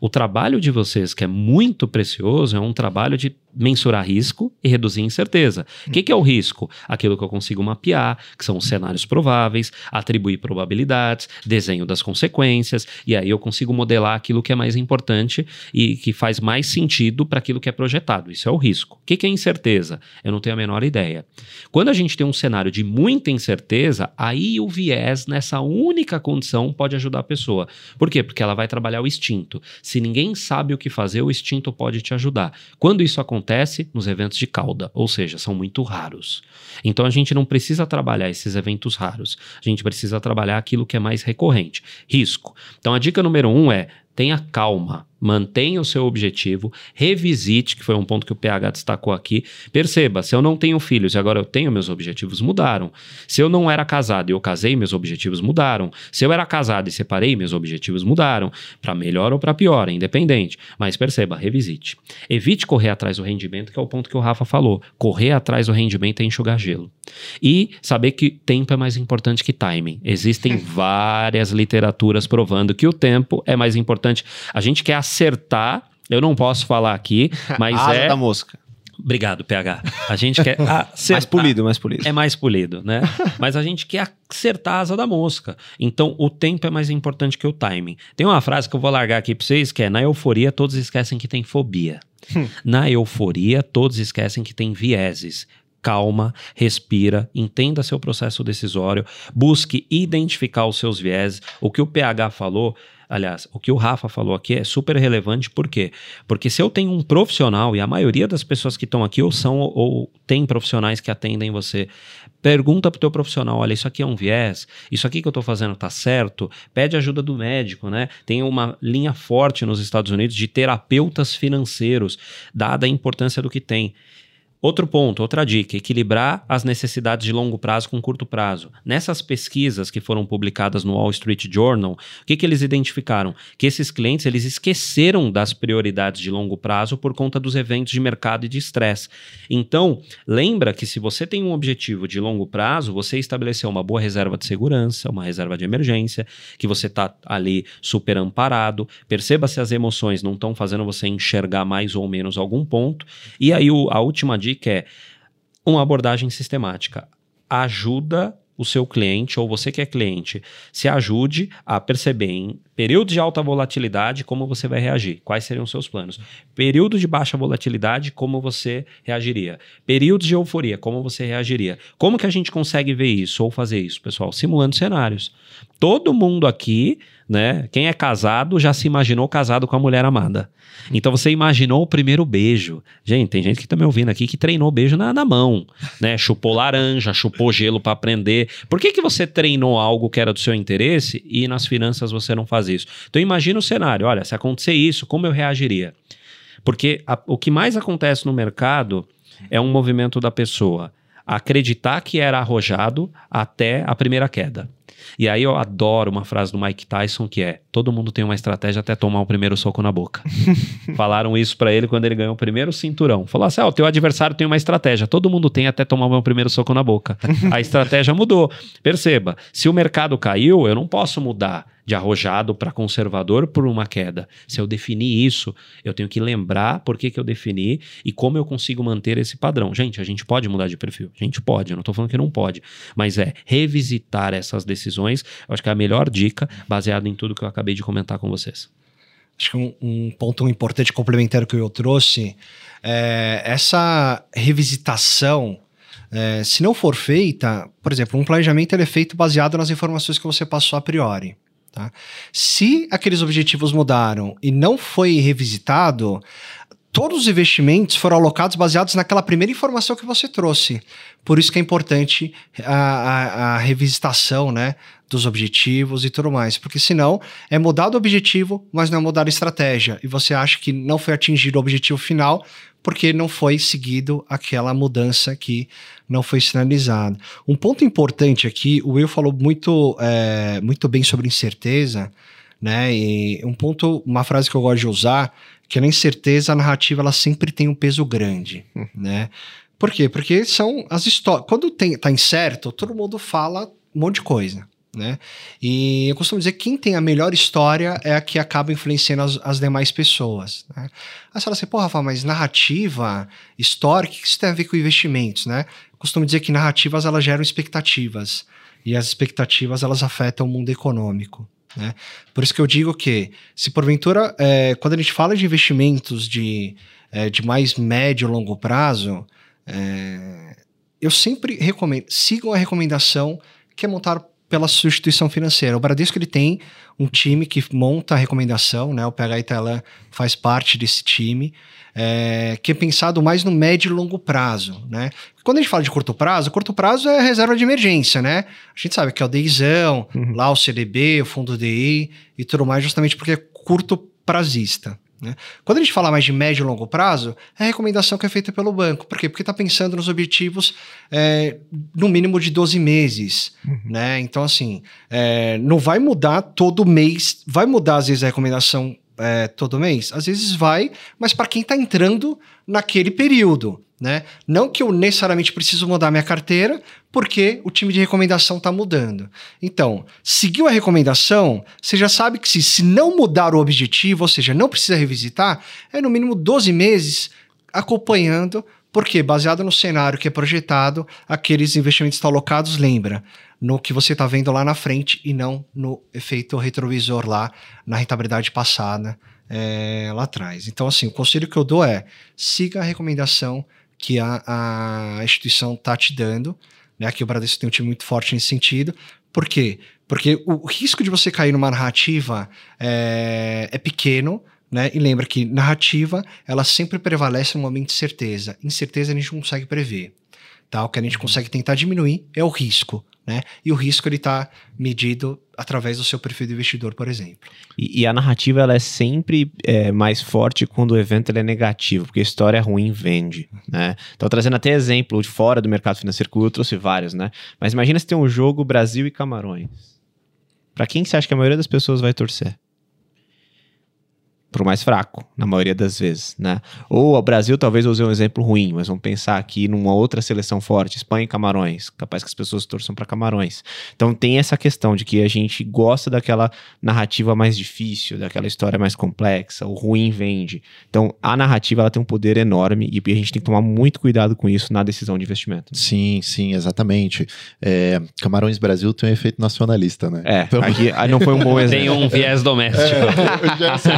O trabalho de vocês, que é muito precioso, é um trabalho de mensurar risco e reduzir incerteza. O que, que é o risco? Aquilo que eu consigo mapear, que são os cenários prováveis, atribuir probabilidades, desenho das consequências, e aí eu consigo modelar aquilo que é mais importante e que faz mais sentido para aquilo que é projetado. Isso é o risco. O que, que é incerteza? Eu não tenho a menor ideia. Quando a gente tem um cenário de muita incerteza, aí o viés nessa única condição pode ajudar a pessoa. Por quê? Porque ela vai trabalhar o instinto. Se ninguém sabe o que fazer, o instinto pode te ajudar. Quando isso acontece, nos eventos de cauda, ou seja, são muito raros. Então a gente não precisa trabalhar esses eventos raros. A gente precisa trabalhar aquilo que é mais recorrente. Risco. Então a dica número um é tenha calma. Mantenha o seu objetivo, revisite, que foi um ponto que o PH destacou aqui. Perceba, se eu não tenho filhos e agora eu tenho, meus objetivos mudaram. Se eu não era casado e eu casei, meus objetivos mudaram. Se eu era casado e separei, meus objetivos mudaram. Para melhor ou para pior, é independente. Mas perceba, revisite. Evite correr atrás do rendimento, que é o ponto que o Rafa falou. Correr atrás do rendimento é enxugar gelo. E saber que tempo é mais importante que timing. Existem várias literaturas provando que o tempo é mais importante. A gente quer acertar. Eu não posso falar aqui, mas Asa é. da mosca. Obrigado, PH. A gente quer acertar. Mais polido, mais polido. É mais polido, né? Mas a gente quer acertar a asa da mosca. Então, o tempo é mais importante que o timing. Tem uma frase que eu vou largar aqui pra vocês que é: na euforia, todos esquecem que tem fobia. na euforia, todos esquecem que tem vieses. Calma, respira, entenda seu processo decisório, busque identificar os seus vieses. O que o PH falou Aliás, o que o Rafa falou aqui é super relevante, por quê? Porque se eu tenho um profissional, e a maioria das pessoas que estão aqui ou são ou, ou tem profissionais que atendem você, pergunta pro teu profissional, olha, isso aqui é um viés, isso aqui que eu tô fazendo tá certo, pede ajuda do médico, né? Tem uma linha forte nos Estados Unidos de terapeutas financeiros, dada a importância do que tem. Outro ponto, outra dica: equilibrar as necessidades de longo prazo com curto prazo. Nessas pesquisas que foram publicadas no Wall Street Journal, o que, que eles identificaram? Que esses clientes eles esqueceram das prioridades de longo prazo por conta dos eventos de mercado e de estresse. Então, lembra que se você tem um objetivo de longo prazo, você estabeleceu uma boa reserva de segurança, uma reserva de emergência, que você está ali super amparado. Perceba se as emoções não estão fazendo você enxergar mais ou menos algum ponto. E aí, o, a última dica é uma abordagem sistemática. Ajuda o seu cliente ou você que é cliente, se ajude a perceber em períodos de alta volatilidade como você vai reagir, quais seriam os seus planos. Período de baixa volatilidade, como você reagiria. Períodos de euforia, como você reagiria. Como que a gente consegue ver isso ou fazer isso, pessoal? Simulando cenários. Todo mundo aqui, né? Quem é casado já se imaginou casado com a mulher amada. Então você imaginou o primeiro beijo. Gente, tem gente que tá me ouvindo aqui que treinou beijo na, na mão, né? Chupou laranja, chupou gelo para aprender. Por que, que você treinou algo que era do seu interesse e nas finanças você não faz isso? Então imagina o cenário, olha, se acontecer isso, como eu reagiria? Porque a, o que mais acontece no mercado é um movimento da pessoa acreditar que era arrojado até a primeira queda. E aí eu adoro uma frase do Mike Tyson que é: todo mundo tem uma estratégia até tomar o primeiro soco na boca. Falaram isso para ele quando ele ganhou o primeiro cinturão. Falou assim: ah, o teu adversário tem uma estratégia, todo mundo tem até tomar o meu primeiro soco na boca. A estratégia mudou. Perceba, se o mercado caiu, eu não posso mudar de arrojado para conservador por uma queda. Se eu definir isso, eu tenho que lembrar por que, que eu defini e como eu consigo manter esse padrão. Gente, a gente pode mudar de perfil. A gente pode, eu não estou falando que não pode. Mas é revisitar essas decisões. Eu acho que é a melhor dica, baseada em tudo que eu acabei de comentar com vocês. Acho que um, um ponto importante complementar que eu trouxe é essa revisitação. É, se não for feita, por exemplo, um planejamento é feito baseado nas informações que você passou a priori. Tá? Se aqueles objetivos mudaram e não foi revisitado, todos os investimentos foram alocados baseados naquela primeira informação que você trouxe. Por isso que é importante a, a, a revisitação né, dos objetivos e tudo mais. Porque senão é mudar o objetivo, mas não é mudar a estratégia. E você acha que não foi atingido o objetivo final porque não foi seguido aquela mudança que não foi sinalizada. Um ponto importante aqui, o Will falou muito, é, muito bem sobre incerteza, né? E um ponto, uma frase que eu gosto de usar, que na incerteza a narrativa ela sempre tem um peso grande, né? Por quê? Porque são as histórias. Quando tem, tá incerto, todo mundo fala um monte de coisa né? E eu costumo dizer que quem tem a melhor história é a que acaba influenciando as, as demais pessoas, né? Aí você fala assim, pô, Rafa, mas narrativa, história, o que isso tem a ver com investimentos, né? Eu costumo dizer que narrativas, elas geram expectativas, e as expectativas, elas afetam o mundo econômico, né? Por isso que eu digo que, se porventura, é, quando a gente fala de investimentos de, é, de mais médio e longo prazo, é, eu sempre recomendo, sigam a recomendação que é montar pela sua instituição financeira. O Bradesco ele tem um time que monta a recomendação, né? O PH Italan faz parte desse time, é, que é pensado mais no médio e longo prazo, né? Quando a gente fala de curto prazo, curto prazo é reserva de emergência, né? A gente sabe que é o DIzão, uhum. lá o CDB, o fundo DI e tudo mais, justamente porque é curto prazista. Né? Quando a gente fala mais de médio e longo prazo, é a recomendação que é feita pelo banco. Por quê? Porque está pensando nos objetivos é, no mínimo de 12 meses. Uhum. Né? Então, assim, é, não vai mudar todo mês. Vai mudar, às vezes, a recomendação é, todo mês? Às vezes vai, mas para quem está entrando naquele período. Né? Não que eu necessariamente preciso mudar minha carteira, porque o time de recomendação está mudando. Então, seguiu a recomendação, você já sabe que se, se não mudar o objetivo, ou seja, não precisa revisitar, é no mínimo 12 meses acompanhando, porque baseado no cenário que é projetado, aqueles investimentos estão alocados, lembra, no que você está vendo lá na frente e não no efeito retrovisor lá, na rentabilidade passada é, lá atrás. Então, assim, o conselho que eu dou é siga a recomendação que a, a instituição está te dando. Né? Aqui o Bradesco tem um time muito forte nesse sentido. Por quê? Porque o risco de você cair numa narrativa é, é pequeno, né? E lembra que narrativa ela sempre prevalece no momento de certeza. Incerteza a gente não consegue prever. Tá? O que a gente consegue tentar diminuir é o risco. Né? E o risco ele está medido através do seu perfil de investidor, por exemplo. E, e a narrativa ela é sempre é, mais forte quando o evento é negativo, porque a história ruim vende, né? Então trazendo até exemplo de fora do mercado financeiro, que eu trouxe vários, né? Mas imagina se tem um jogo Brasil e Camarões. Para quem você acha que a maioria das pessoas vai torcer? Pro mais fraco, na maioria das vezes, né? Ou o Brasil talvez use um exemplo ruim, mas vamos pensar aqui numa outra seleção forte, Espanha e Camarões, capaz que as pessoas torçam para Camarões. Então tem essa questão de que a gente gosta daquela narrativa mais difícil, daquela história mais complexa, o ruim vende. Então a narrativa ela tem um poder enorme e a gente tem que tomar muito cuidado com isso na decisão de investimento. Sim, sim, exatamente. É, Camarões Brasil tem um efeito nacionalista, né? É, então... aqui não foi um bom exemplo. Tem um viés doméstico. É,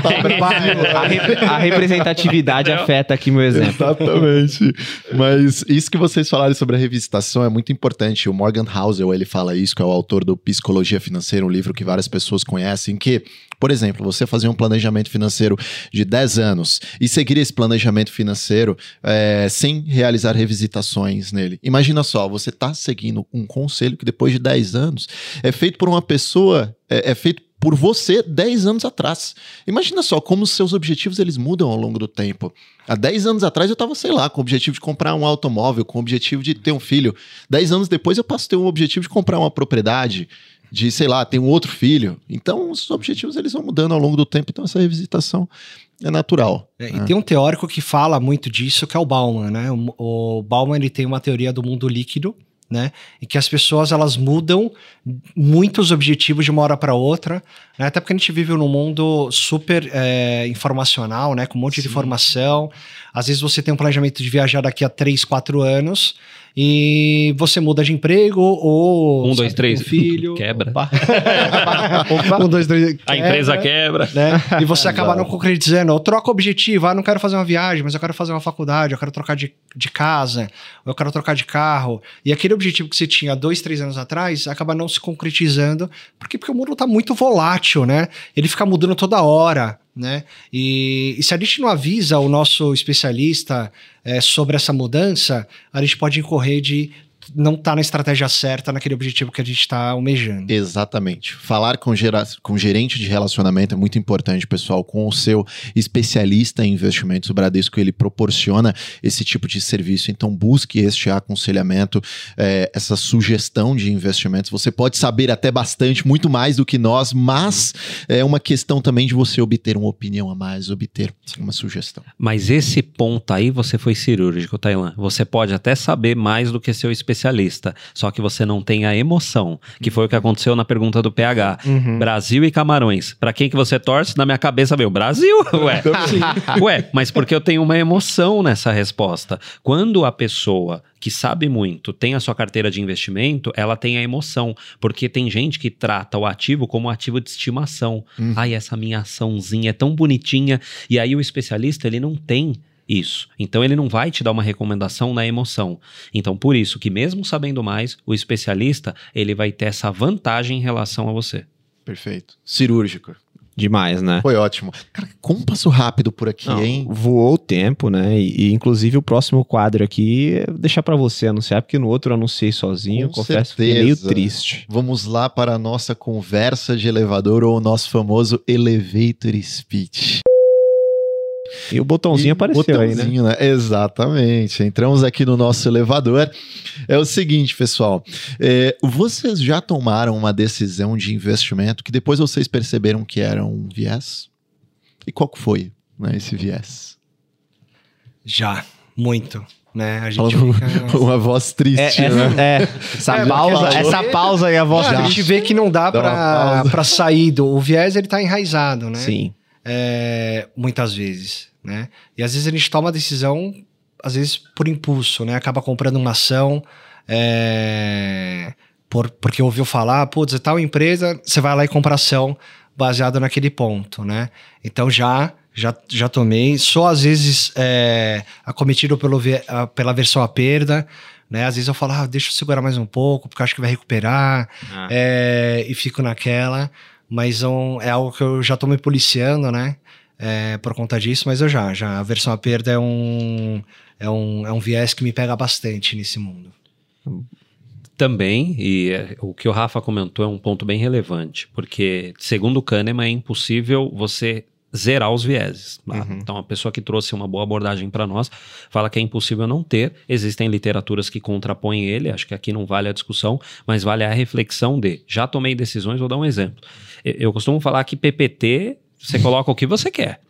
tá a, a, representatividade afeta aqui meu exemplo. Exatamente. Mas isso que vocês falaram sobre a revisitação é muito importante. O Morgan Housel, ele fala isso, que é o autor do Psicologia Financeira, um livro que várias pessoas conhecem, que, por exemplo, você fazer um planejamento financeiro de 10 anos e seguir esse planejamento financeiro é, sem realizar revisitações nele. Imagina só, você está seguindo um conselho que depois de 10 anos é feito por uma pessoa, é, é feito por você 10 anos atrás. Imagina só como os seus objetivos eles mudam ao longo do tempo. Há 10 anos atrás eu estava, sei lá, com o objetivo de comprar um automóvel, com o objetivo de ter um filho. 10 anos depois eu passo a ter um objetivo de comprar uma propriedade, de, sei lá, ter um outro filho. Então os objetivos eles vão mudando ao longo do tempo, então essa revisitação é natural. É, né? E tem um teórico que fala muito disso, que é o Bauman, né? O, o Bauman ele tem uma teoria do mundo líquido, né? E que as pessoas elas mudam muitos objetivos de uma hora para outra, né? até porque a gente vive num mundo super é, informacional, né? Com um monte Sim. de informação. Às vezes você tem um planejamento de viajar daqui a 3, 4 anos e você muda de emprego ou. Um, dois, três. Um filho. Quebra. Opa. Opa. Um, dois, três. Quebra, a empresa quebra. Né? E você acaba não concretizando. Eu troco o objetivo. Ah, não quero fazer uma viagem, mas eu quero fazer uma faculdade, eu quero trocar de, de casa, eu quero trocar de carro. E aquele objetivo que você tinha dois, três anos atrás acaba não se concretizando. Porque, porque o mundo está muito volátil, né? Ele fica mudando toda hora né? E, e, se a gente não avisa o nosso especialista é, sobre essa mudança, a gente pode incorrer de não tá na estratégia certa, naquele objetivo que a gente está almejando. Exatamente. Falar com, gera, com gerente de relacionamento é muito importante, pessoal, com o seu especialista em investimentos. O Bradesco ele proporciona esse tipo de serviço, então busque este aconselhamento, é, essa sugestão de investimentos. Você pode saber até bastante, muito mais do que nós, mas é uma questão também de você obter uma opinião a mais, obter uma sugestão. Mas esse ponto aí você foi cirúrgico, Tailan. Você pode até saber mais do que seu especialista especialista, só que você não tem a emoção, que foi o que aconteceu na pergunta do PH. Uhum. Brasil e Camarões. Para quem que você torce? Na minha cabeça veio Brasil, ué. ué, mas porque eu tenho uma emoção nessa resposta. Quando a pessoa que sabe muito tem a sua carteira de investimento, ela tem a emoção, porque tem gente que trata o ativo como ativo de estimação. Uhum. Ai, essa minha açãozinha é tão bonitinha. E aí o especialista, ele não tem isso. Então ele não vai te dar uma recomendação na emoção. Então por isso que mesmo sabendo mais, o especialista, ele vai ter essa vantagem em relação a você. Perfeito. Cirúrgico. Demais, né? Foi ótimo. Cara, como passou rápido por aqui, Não, hein? Voou o tempo, né? E, e, inclusive o próximo quadro aqui, é deixar pra você anunciar, porque no outro eu anunciei sozinho, Com confesso que fiquei meio certeza. triste. Vamos lá para a nossa conversa de elevador ou o nosso famoso elevator speech. E o botãozinho E apareceu aí, né? botãozinho, né? Exatamente. Entramos aqui no nosso elevador. É o seguinte, pessoal. é, vocês já tomaram uma decisão de investimento que depois vocês perceberam que era um viés? E qual que foi né, esse viés? Já, muito. Né? A gente fica... uma voz É, triste, é, né? é, essa, É, pausa, essa pausa aí, a voz a triste. gente vê que não dá Dá uma pra sair do. O viés ele tá enraizado, né? Sim. É, muitas vezes, né? E às vezes a gente toma a decisão, às vezes por impulso, né? Acaba comprando uma ação, é, por, porque ouviu falar, putz, é tal empresa, você vai lá e compra ação baseado naquele ponto, né? Então já já, já tomei, sou às vezes é, acometido pelo, a- pela versão à perda, né? Às vezes eu falo, ah, deixa eu segurar mais um pouco, porque acho que vai recuperar, Ah. é, e fico naquela, mas um- é algo que eu já tô me policiando, né? É, por conta disso, mas eu já, já. A versão à perda é um, é um, é um viés que me pega bastante nesse mundo. Também, e é, o que o Rafa comentou é um ponto bem relevante, porque, segundo o Kahneman, é impossível você zerar os vieses. tá? Uhum. Então, a pessoa que trouxe uma boa abordagem para nós fala que é impossível não ter. Existem literaturas que contrapõem ele, acho que aqui não vale a discussão, mas vale a reflexão de já tomei decisões, vou dar um exemplo. Eu- costumo falar que PPT você coloca o que você quer.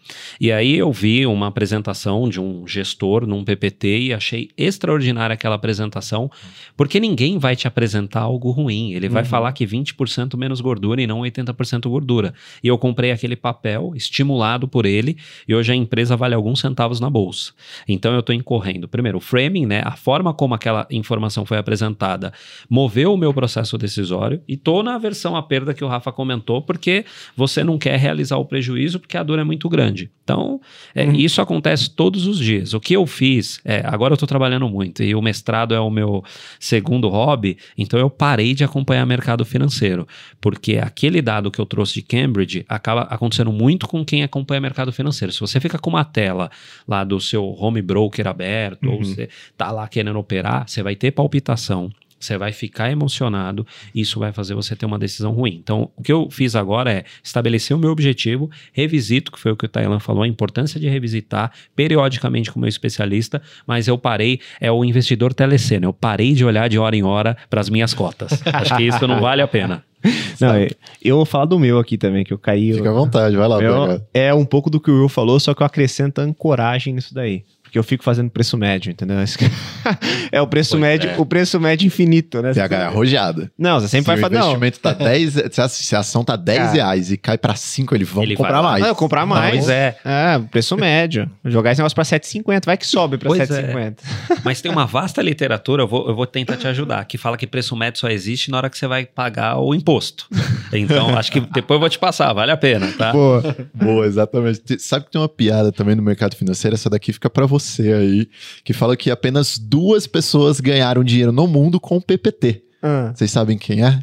E aí eu vi uma apresentação de um gestor num PPT e achei extraordinária aquela apresentação, porque ninguém vai te apresentar algo ruim. Ele vai falar que 20% menos gordura e não 80% gordura. E eu comprei aquele papel estimulado por ele e hoje a empresa vale alguns centavos na bolsa. Então eu estou incorrendo. Primeiro, o framing, né, a forma como aquela informação foi apresentada, moveu o meu processo decisório e tô na versão a perda que o Rafa comentou, porque você não quer realizar o prejuízo porque a dor é muito grande. Então, é, isso acontece todos os dias. O que eu fiz, é, agora eu estou trabalhando muito e o mestrado é o meu segundo hobby, então eu parei de acompanhar mercado financeiro, porque aquele dado que eu trouxe de Cambridge acaba acontecendo muito com quem acompanha mercado financeiro. Se você fica com uma tela lá do seu home broker aberto, ou Uhum. você tá lá querendo operar, você vai ter palpitação. Você vai ficar emocionado, e isso vai fazer você ter uma decisão ruim. Então, o que eu fiz agora é estabelecer o meu objetivo, revisito, que foi o que o Tailan falou, a importância de revisitar periodicamente com o meu especialista, mas eu parei, é o investidor telecena, eu parei de olhar de hora em hora para as minhas cotas. Acho que isso não vale a pena. Não, eu- eu vou falar do meu aqui também, que eu caí. Fica à vontade, vai lá, Meu PH. é um pouco do que o Will falou, só que eu acrescento ancoragem nisso daí. Porque eu fico fazendo preço médio, entendeu? É o preço Pois médio, é. o preço médio infinito, né? PH é arrojada. Não, você sempre se vai o fazer. Não, investimento tá 10, se a, ação tá 10 Cara. reais e cai pra 5, ele vão Ele comprar mais. Ah, eu comprar mais. Pois é. É, preço médio. Jogar esse negócio pra 7,50. Vai que sobe pra Pois é. 7,50. Mas tem uma vasta literatura, eu vou, eu vou tentar te ajudar, que fala que preço médio só existe na hora que você vai pagar o imposto. Então, acho que depois eu vou te passar, vale a pena, tá? Pô, Boa, exatamente. Te- Sabe que tem uma piada também no mercado financeiro? Essa daqui fica pra você aí, que fala que apenas duas pessoas ganharam dinheiro no mundo com PPT. ah, Vocês sabem quem é?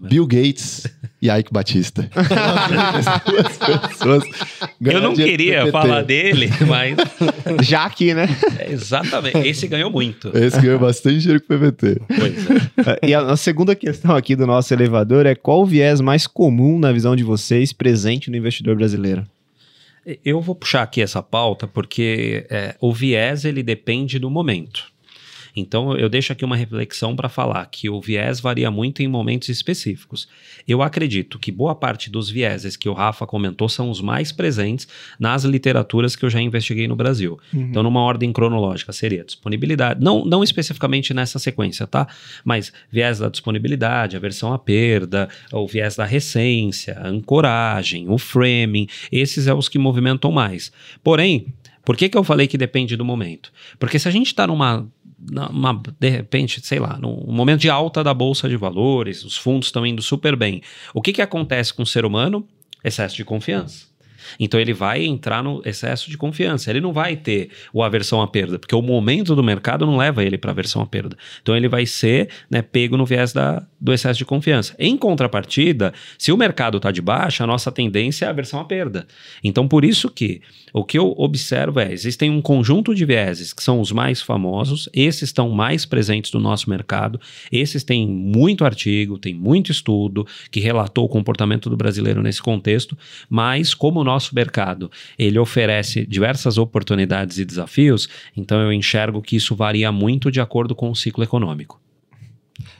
Bill Gates e Ike Batista. Eu não queria falar dele, mas já aqui, né? é exatamente. Esse ganhou muito. Esse ganhou bastante dinheiro com PPT. Pois é. E a, a segunda questão aqui do nosso elevador é qual o viés mais comum na visão de vocês presente no investidor brasileiro? Eu vou puxar aqui essa pauta porque é, o viés ele depende do momento. Então eu deixo aqui uma reflexão para falar que o viés varia muito em momentos específicos. Eu acredito que boa parte dos vieses que o Rafa comentou são os mais presentes nas literaturas que eu já investiguei no Brasil. Então, numa ordem cronológica, seria disponibilidade, não, não especificamente nessa sequência, tá? Mas viés da disponibilidade, aversão à perda, o viés da recência, a ancoragem, o framing, esses é os que movimentam mais. Porém, por que, que eu falei que depende do momento? Porque se a gente está numa, numa, de repente, sei lá, num momento de alta da bolsa de valores, os fundos estão indo super bem, o que, que acontece com o ser humano? Excesso de confiança. Então ele vai entrar no excesso de confiança. Ele não vai ter o aversão à perda, porque o momento do mercado não leva ele para aversão à perda. Então ele vai ser né, pego no viés da, do excesso de confiança. Em contrapartida, se o mercado está de baixa, a nossa tendência é a aversão à perda. Então por isso que o que eu observo é, existem um conjunto de vieses que são os mais famosos, esses estão mais presentes no nosso mercado, esses têm muito artigo, tem muito estudo que relatou o comportamento do brasileiro nesse contexto, mas como o nosso mercado ele oferece diversas oportunidades e desafios, então eu enxergo que isso varia muito de acordo com o ciclo econômico.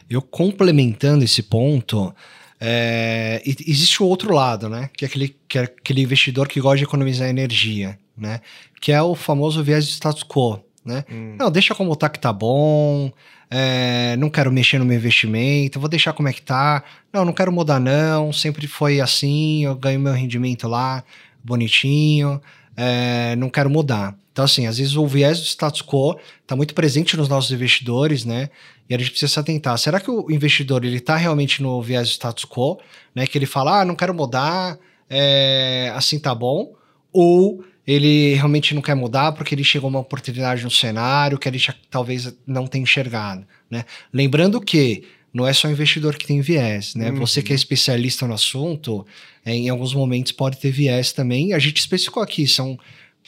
Eu complementando esse ponto, é, existe o outro lado, né? Que é, aquele, que é aquele investidor que gosta de economizar energia, né? Que é o famoso viés de status quo, né? Hum. Não, deixa como tá que tá bom, é, não quero mexer no meu investimento, vou deixar como é que tá. Não, não quero mudar não, sempre foi assim, eu ganho meu rendimento lá, bonitinho, é, não quero mudar. Então, assim, às vezes o viés do status quo está muito presente nos nossos investidores, né? E a gente precisa se atentar. Será que o investidor ele está realmente no viés do status quo, né? Que ele fala, ah, não quero mudar, é, assim tá bom, ou ele realmente não quer mudar porque ele chegou uma oportunidade no cenário que ele talvez não tenha enxergado, né? Lembrando que não é só o investidor que tem viés, né? Uhum. Você que é especialista no assunto, é, em alguns momentos pode ter viés também. A gente especificou aqui, são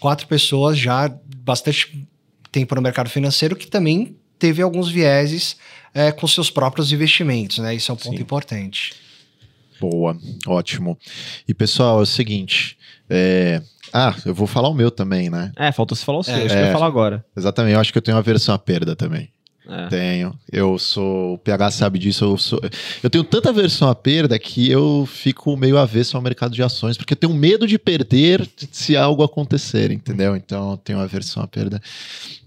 quatro pessoas já bastante tempo no mercado financeiro que também teve alguns vieses é, com seus próprios investimentos, né? Isso é um ponto Sim. importante. Boa, ótimo. E pessoal, é o seguinte, é, ah, eu vou falar o meu também, né? É, faltou se falar o seu, é, acho que eu ia falar agora. Exatamente, eu acho que eu tenho uma versão à perda também. É. Tenho. Eu sou. O PH sabe disso. Eu, sou, eu tenho tanta versão à perda que eu fico meio avesso ao mercado de ações, porque eu tenho medo de perder se algo acontecer, entendeu? Então eu tenho uma versão à perda.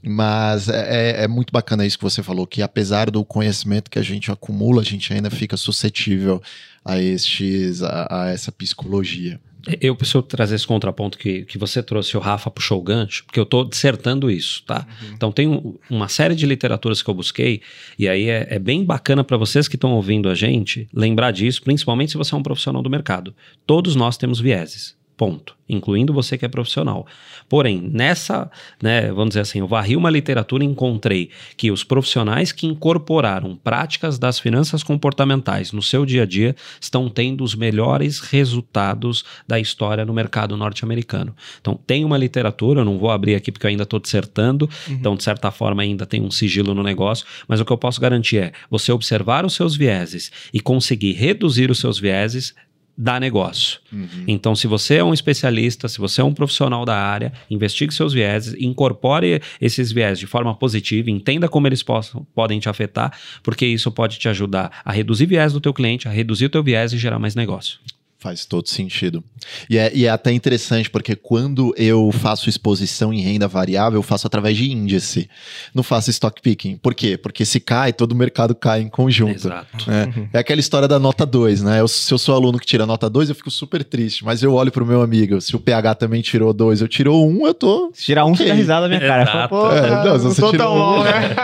Mas é, é, é muito bacana isso que você falou, que apesar do conhecimento que a gente acumula, a gente ainda fica suscetível a, estes, a, a essa psicologia. Eu preciso trazer esse contraponto que, que você trouxe, o Rafa puxou o gancho, porque eu estou dissertando isso, tá? Uhum. Então tem um, uma série de literaturas que eu busquei, e aí é, é bem bacana para vocês que estão ouvindo a gente lembrar disso, principalmente se você é um profissional do mercado. Todos nós temos vieses. Ponto. Incluindo você que é profissional. Porém, nessa, né, vamos dizer assim, eu varri uma literatura e encontrei que os profissionais que incorporaram práticas das finanças comportamentais no seu dia a dia estão tendo os melhores resultados da história no mercado norte-americano. Então, tem uma literatura, eu não vou abrir aqui porque eu ainda estou dissertando, uhum. então, de certa forma, ainda tem um sigilo no negócio, mas o que eu posso garantir é você observar os seus vieses e conseguir reduzir os seus vieses dá negócio. Uhum. Então, se você é um especialista, se você é um profissional da área, investigue seus vieses, incorpore esses vieses de forma positiva, entenda como eles possam, podem te afetar, porque isso pode te ajudar a reduzir viés do teu cliente, a reduzir o teu viés e gerar mais negócio. Faz todo sentido. E é, e é, até interessante, porque quando eu faço exposição em renda variável, eu faço através de índice. Não faço stock picking. Por quê? Porque se cai, todo o mercado cai em conjunto. Exato. É, é aquela história da nota 2, né? Eu, se eu sou aluno que tira nota 2, eu fico super triste. Mas eu olho pro meu amigo, se o PH também tirou 2, eu tirou 1, um, eu tô. Se tirar 1, um, okay. você dá risada na minha cara. Falo, Pô, é, não, não, você tô tão bom, um... né?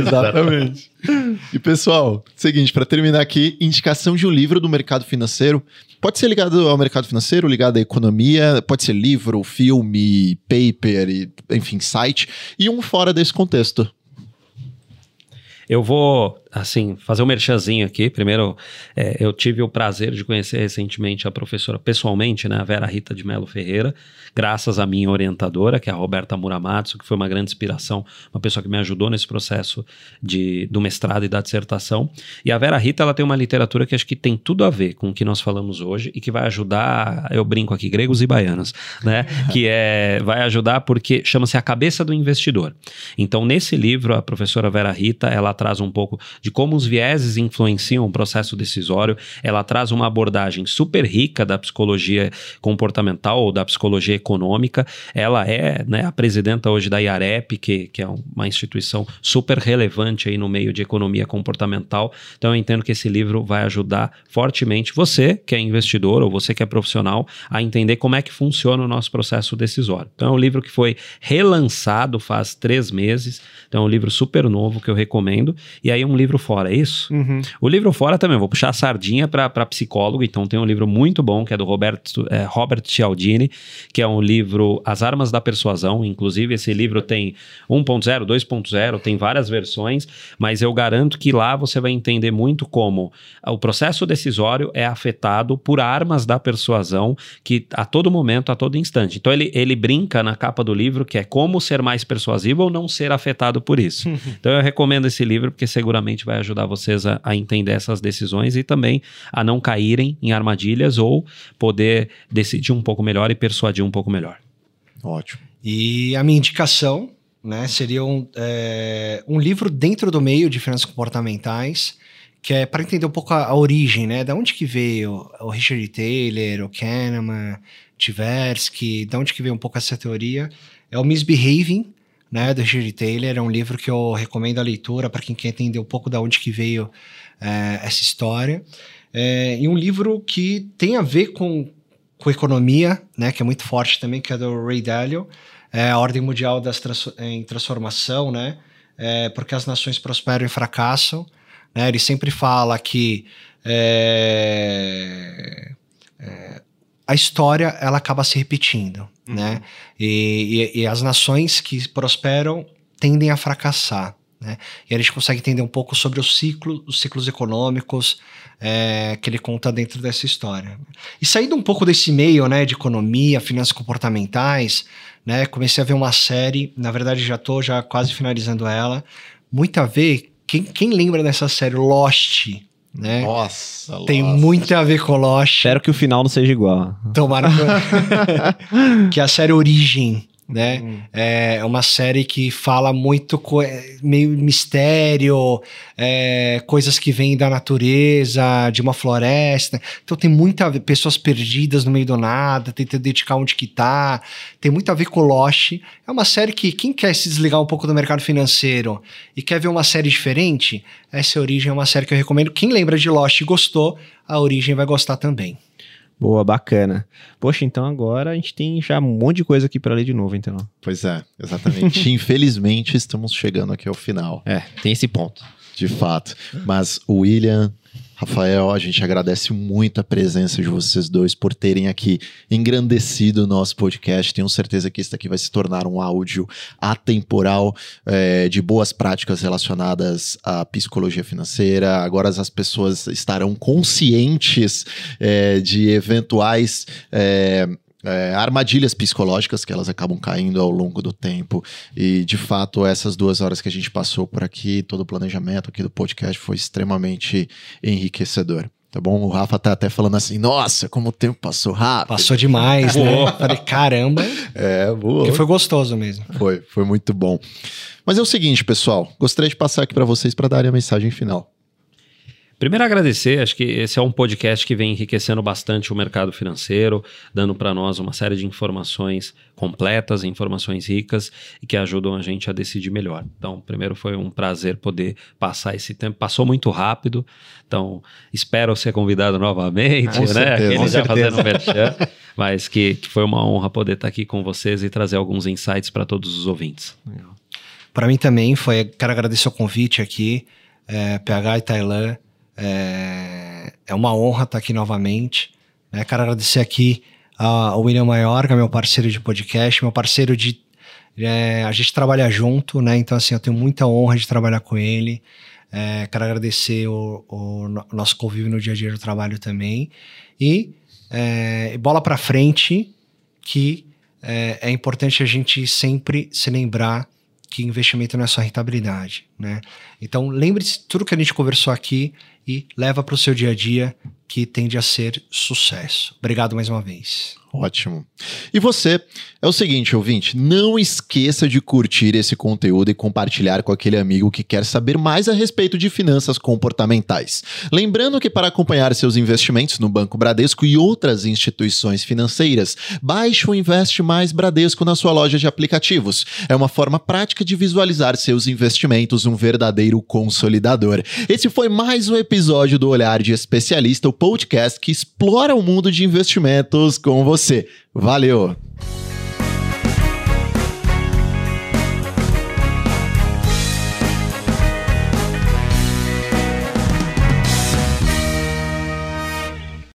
Exatamente. E pessoal, seguinte, para terminar aqui, indicação de um livro do mercado financeiro. Pode ser ligado ao mercado financeiro, ligado à economia, pode ser livro, filme, paper, enfim, site, e um fora desse contexto. Eu vou assim, fazer um merchanzinho aqui. Primeiro, é, eu tive o prazer de conhecer recentemente a professora pessoalmente, né, a Vera Rita de Melo Ferreira, graças à minha orientadora, que é a Roberta Muramatsu, que foi uma grande inspiração, uma pessoa que me ajudou nesse processo de, do mestrado e da dissertação. E a Vera Rita, ela tem uma literatura que acho que tem tudo a ver com o que nós falamos hoje e que vai ajudar, eu brinco aqui, gregos e baianos, né, que é, vai ajudar porque chama-se A Cabeça do Investidor. Então, nesse livro, a professora Vera Rita, ela traz um pouco de como os vieses influenciam o processo decisório. Ela traz uma abordagem super rica da psicologia comportamental ou da psicologia econômica. Ela é né, a presidenta hoje da IAREP, que, que é uma instituição super relevante aí no meio de economia comportamental. Então eu entendo que esse livro vai ajudar fortemente você que é investidor ou você que é profissional a entender como é que funciona o nosso processo decisório. Então é um livro que foi relançado faz três meses. Então é um livro super novo que eu recomendo. E aí um livro livro fora, é isso? Uhum. O livro fora também, vou puxar a sardinha para psicólogo, então tem um livro muito bom que é do Roberto, é, Robert Cialdini, que é um livro As Armas da Persuasão, inclusive esse livro tem 1.0, 2.0, tem várias versões, mas eu garanto que lá você vai entender muito como o processo decisório é afetado por armas da persuasão que a todo momento, a todo instante. Então ele, ele brinca na capa do livro que é como ser mais persuasivo ou não ser afetado por isso. então eu recomendo esse livro porque seguramente vai ajudar vocês a, a entender essas decisões e também a não caírem em armadilhas ou poder decidir um pouco melhor e persuadir um pouco melhor. Ótimo. E a minha indicação né, seria um, é, um livro dentro do meio de finanças comportamentais, que é para entender um pouco a, a, origem, né? Da onde que veio o Richard Taylor, o Kahneman, Tversky, da onde que veio um pouco essa teoria. É o Misbehaving, né, do Richard Taylor. É um livro que eu recomendo a leitura para quem quer entender um pouco da onde que veio é, essa história. É, e um livro que tem a ver com, com economia, né, que é muito forte também, que é do Ray Dalio, é a Ordem Mundial das trans, em Transformação, né, é, porque as nações prosperam e fracassam. Né, ele sempre fala que é, é, a história ela acaba se repetindo, uhum. né? E, e, e, as nações que prosperam tendem a fracassar, né? E a gente consegue entender um pouco sobre o ciclo, os ciclos econômicos é, que ele conta dentro dessa história. E saindo um pouco desse meio, né, de economia, finanças comportamentais, né? Comecei a ver uma série, na verdade já estou já quase finalizando ela, muito a ver. Quem, quem lembra dessa série Lost? Né? Nossa, Tem nossa. muito a ver com Lost. Espero que o final não seja igual. Tomara que... que a série Origem, né? Hum. É uma série que fala muito co... meio mistério, é, coisas que vêm da natureza, de uma floresta. Então tem muita pessoas perdidas no meio do nada, tentando dedicar onde que tá. Tem muito a ver com Lost. É uma série que quem quer se desligar um pouco do mercado financeiro e quer ver uma série diferente, essa Origem é uma série que eu recomendo. Quem lembra de Lost e gostou, a Origem vai gostar também. Boa, bacana. Poxa, então agora a gente tem já um monte de coisa aqui para ler de novo, então. Pois é, exatamente. Infelizmente estamos chegando aqui ao final. É, tem esse ponto. De fato. Mas William, Rafael, a gente agradece muito a presença de vocês dois por terem aqui engrandecido o nosso podcast. Tenho certeza que isso aqui vai se tornar um áudio atemporal é, de boas práticas relacionadas à psicologia financeira. Agora as pessoas estarão conscientes é, de eventuais. É, é, armadilhas psicológicas que elas acabam caindo ao longo do tempo. E, de fato, essas duas horas que a gente passou por aqui, todo o planejamento aqui do podcast foi extremamente enriquecedor. Tá bom? O Rafa tá até falando assim, nossa, como o tempo passou rápido. Passou demais, né? Falei, caramba. É, boa. Porque foi gostoso mesmo. Foi, foi muito bom. Mas é o seguinte, pessoal, gostaria de passar aqui para vocês para darem a mensagem final. Primeiro, agradecer. Acho que esse é um podcast que vem enriquecendo bastante o mercado financeiro, dando para nós uma série de informações completas, informações ricas e que ajudam a gente a decidir melhor. Então, primeiro foi um prazer poder passar esse tempo. Passou muito rápido, então espero ser convidado novamente, com né? Certeza, Aquele já certeza. fazendo merchan, mas que, que foi uma honra poder estar aqui com vocês e trazer alguns insights para todos os ouvintes. Para mim também foi. Quero agradecer o convite aqui, é, PH e Tailã. É, é uma honra estar aqui novamente. Né? Quero agradecer aqui ao William Maiorga, meu parceiro de podcast, meu parceiro de. É, a gente trabalha junto, né? Então, assim, eu tenho muita honra de trabalhar com ele. É, quero agradecer o, o, nosso convívio no dia a dia do trabalho também. E é, bola para frente, que é, é importante a gente sempre se lembrar que investimento não é só rentabilidade, né? Então lembre-se tudo que a gente conversou aqui e leva para o seu dia a dia que tende a ser sucesso. Obrigado mais uma vez. Ótimo. E você, é o seguinte, ouvinte, não esqueça de curtir esse conteúdo e compartilhar com aquele amigo que quer saber mais a respeito de finanças comportamentais. Lembrando que para acompanhar seus investimentos no Banco Bradesco e outras instituições financeiras, baixe o Investe Mais Bradesco na sua loja de aplicativos. É uma forma prática de visualizar seus investimentos, um verdadeiro consolidador. Esse foi mais um episódio do Olhar de Especialista, o podcast que explora o mundo de investimentos com você. Valeu!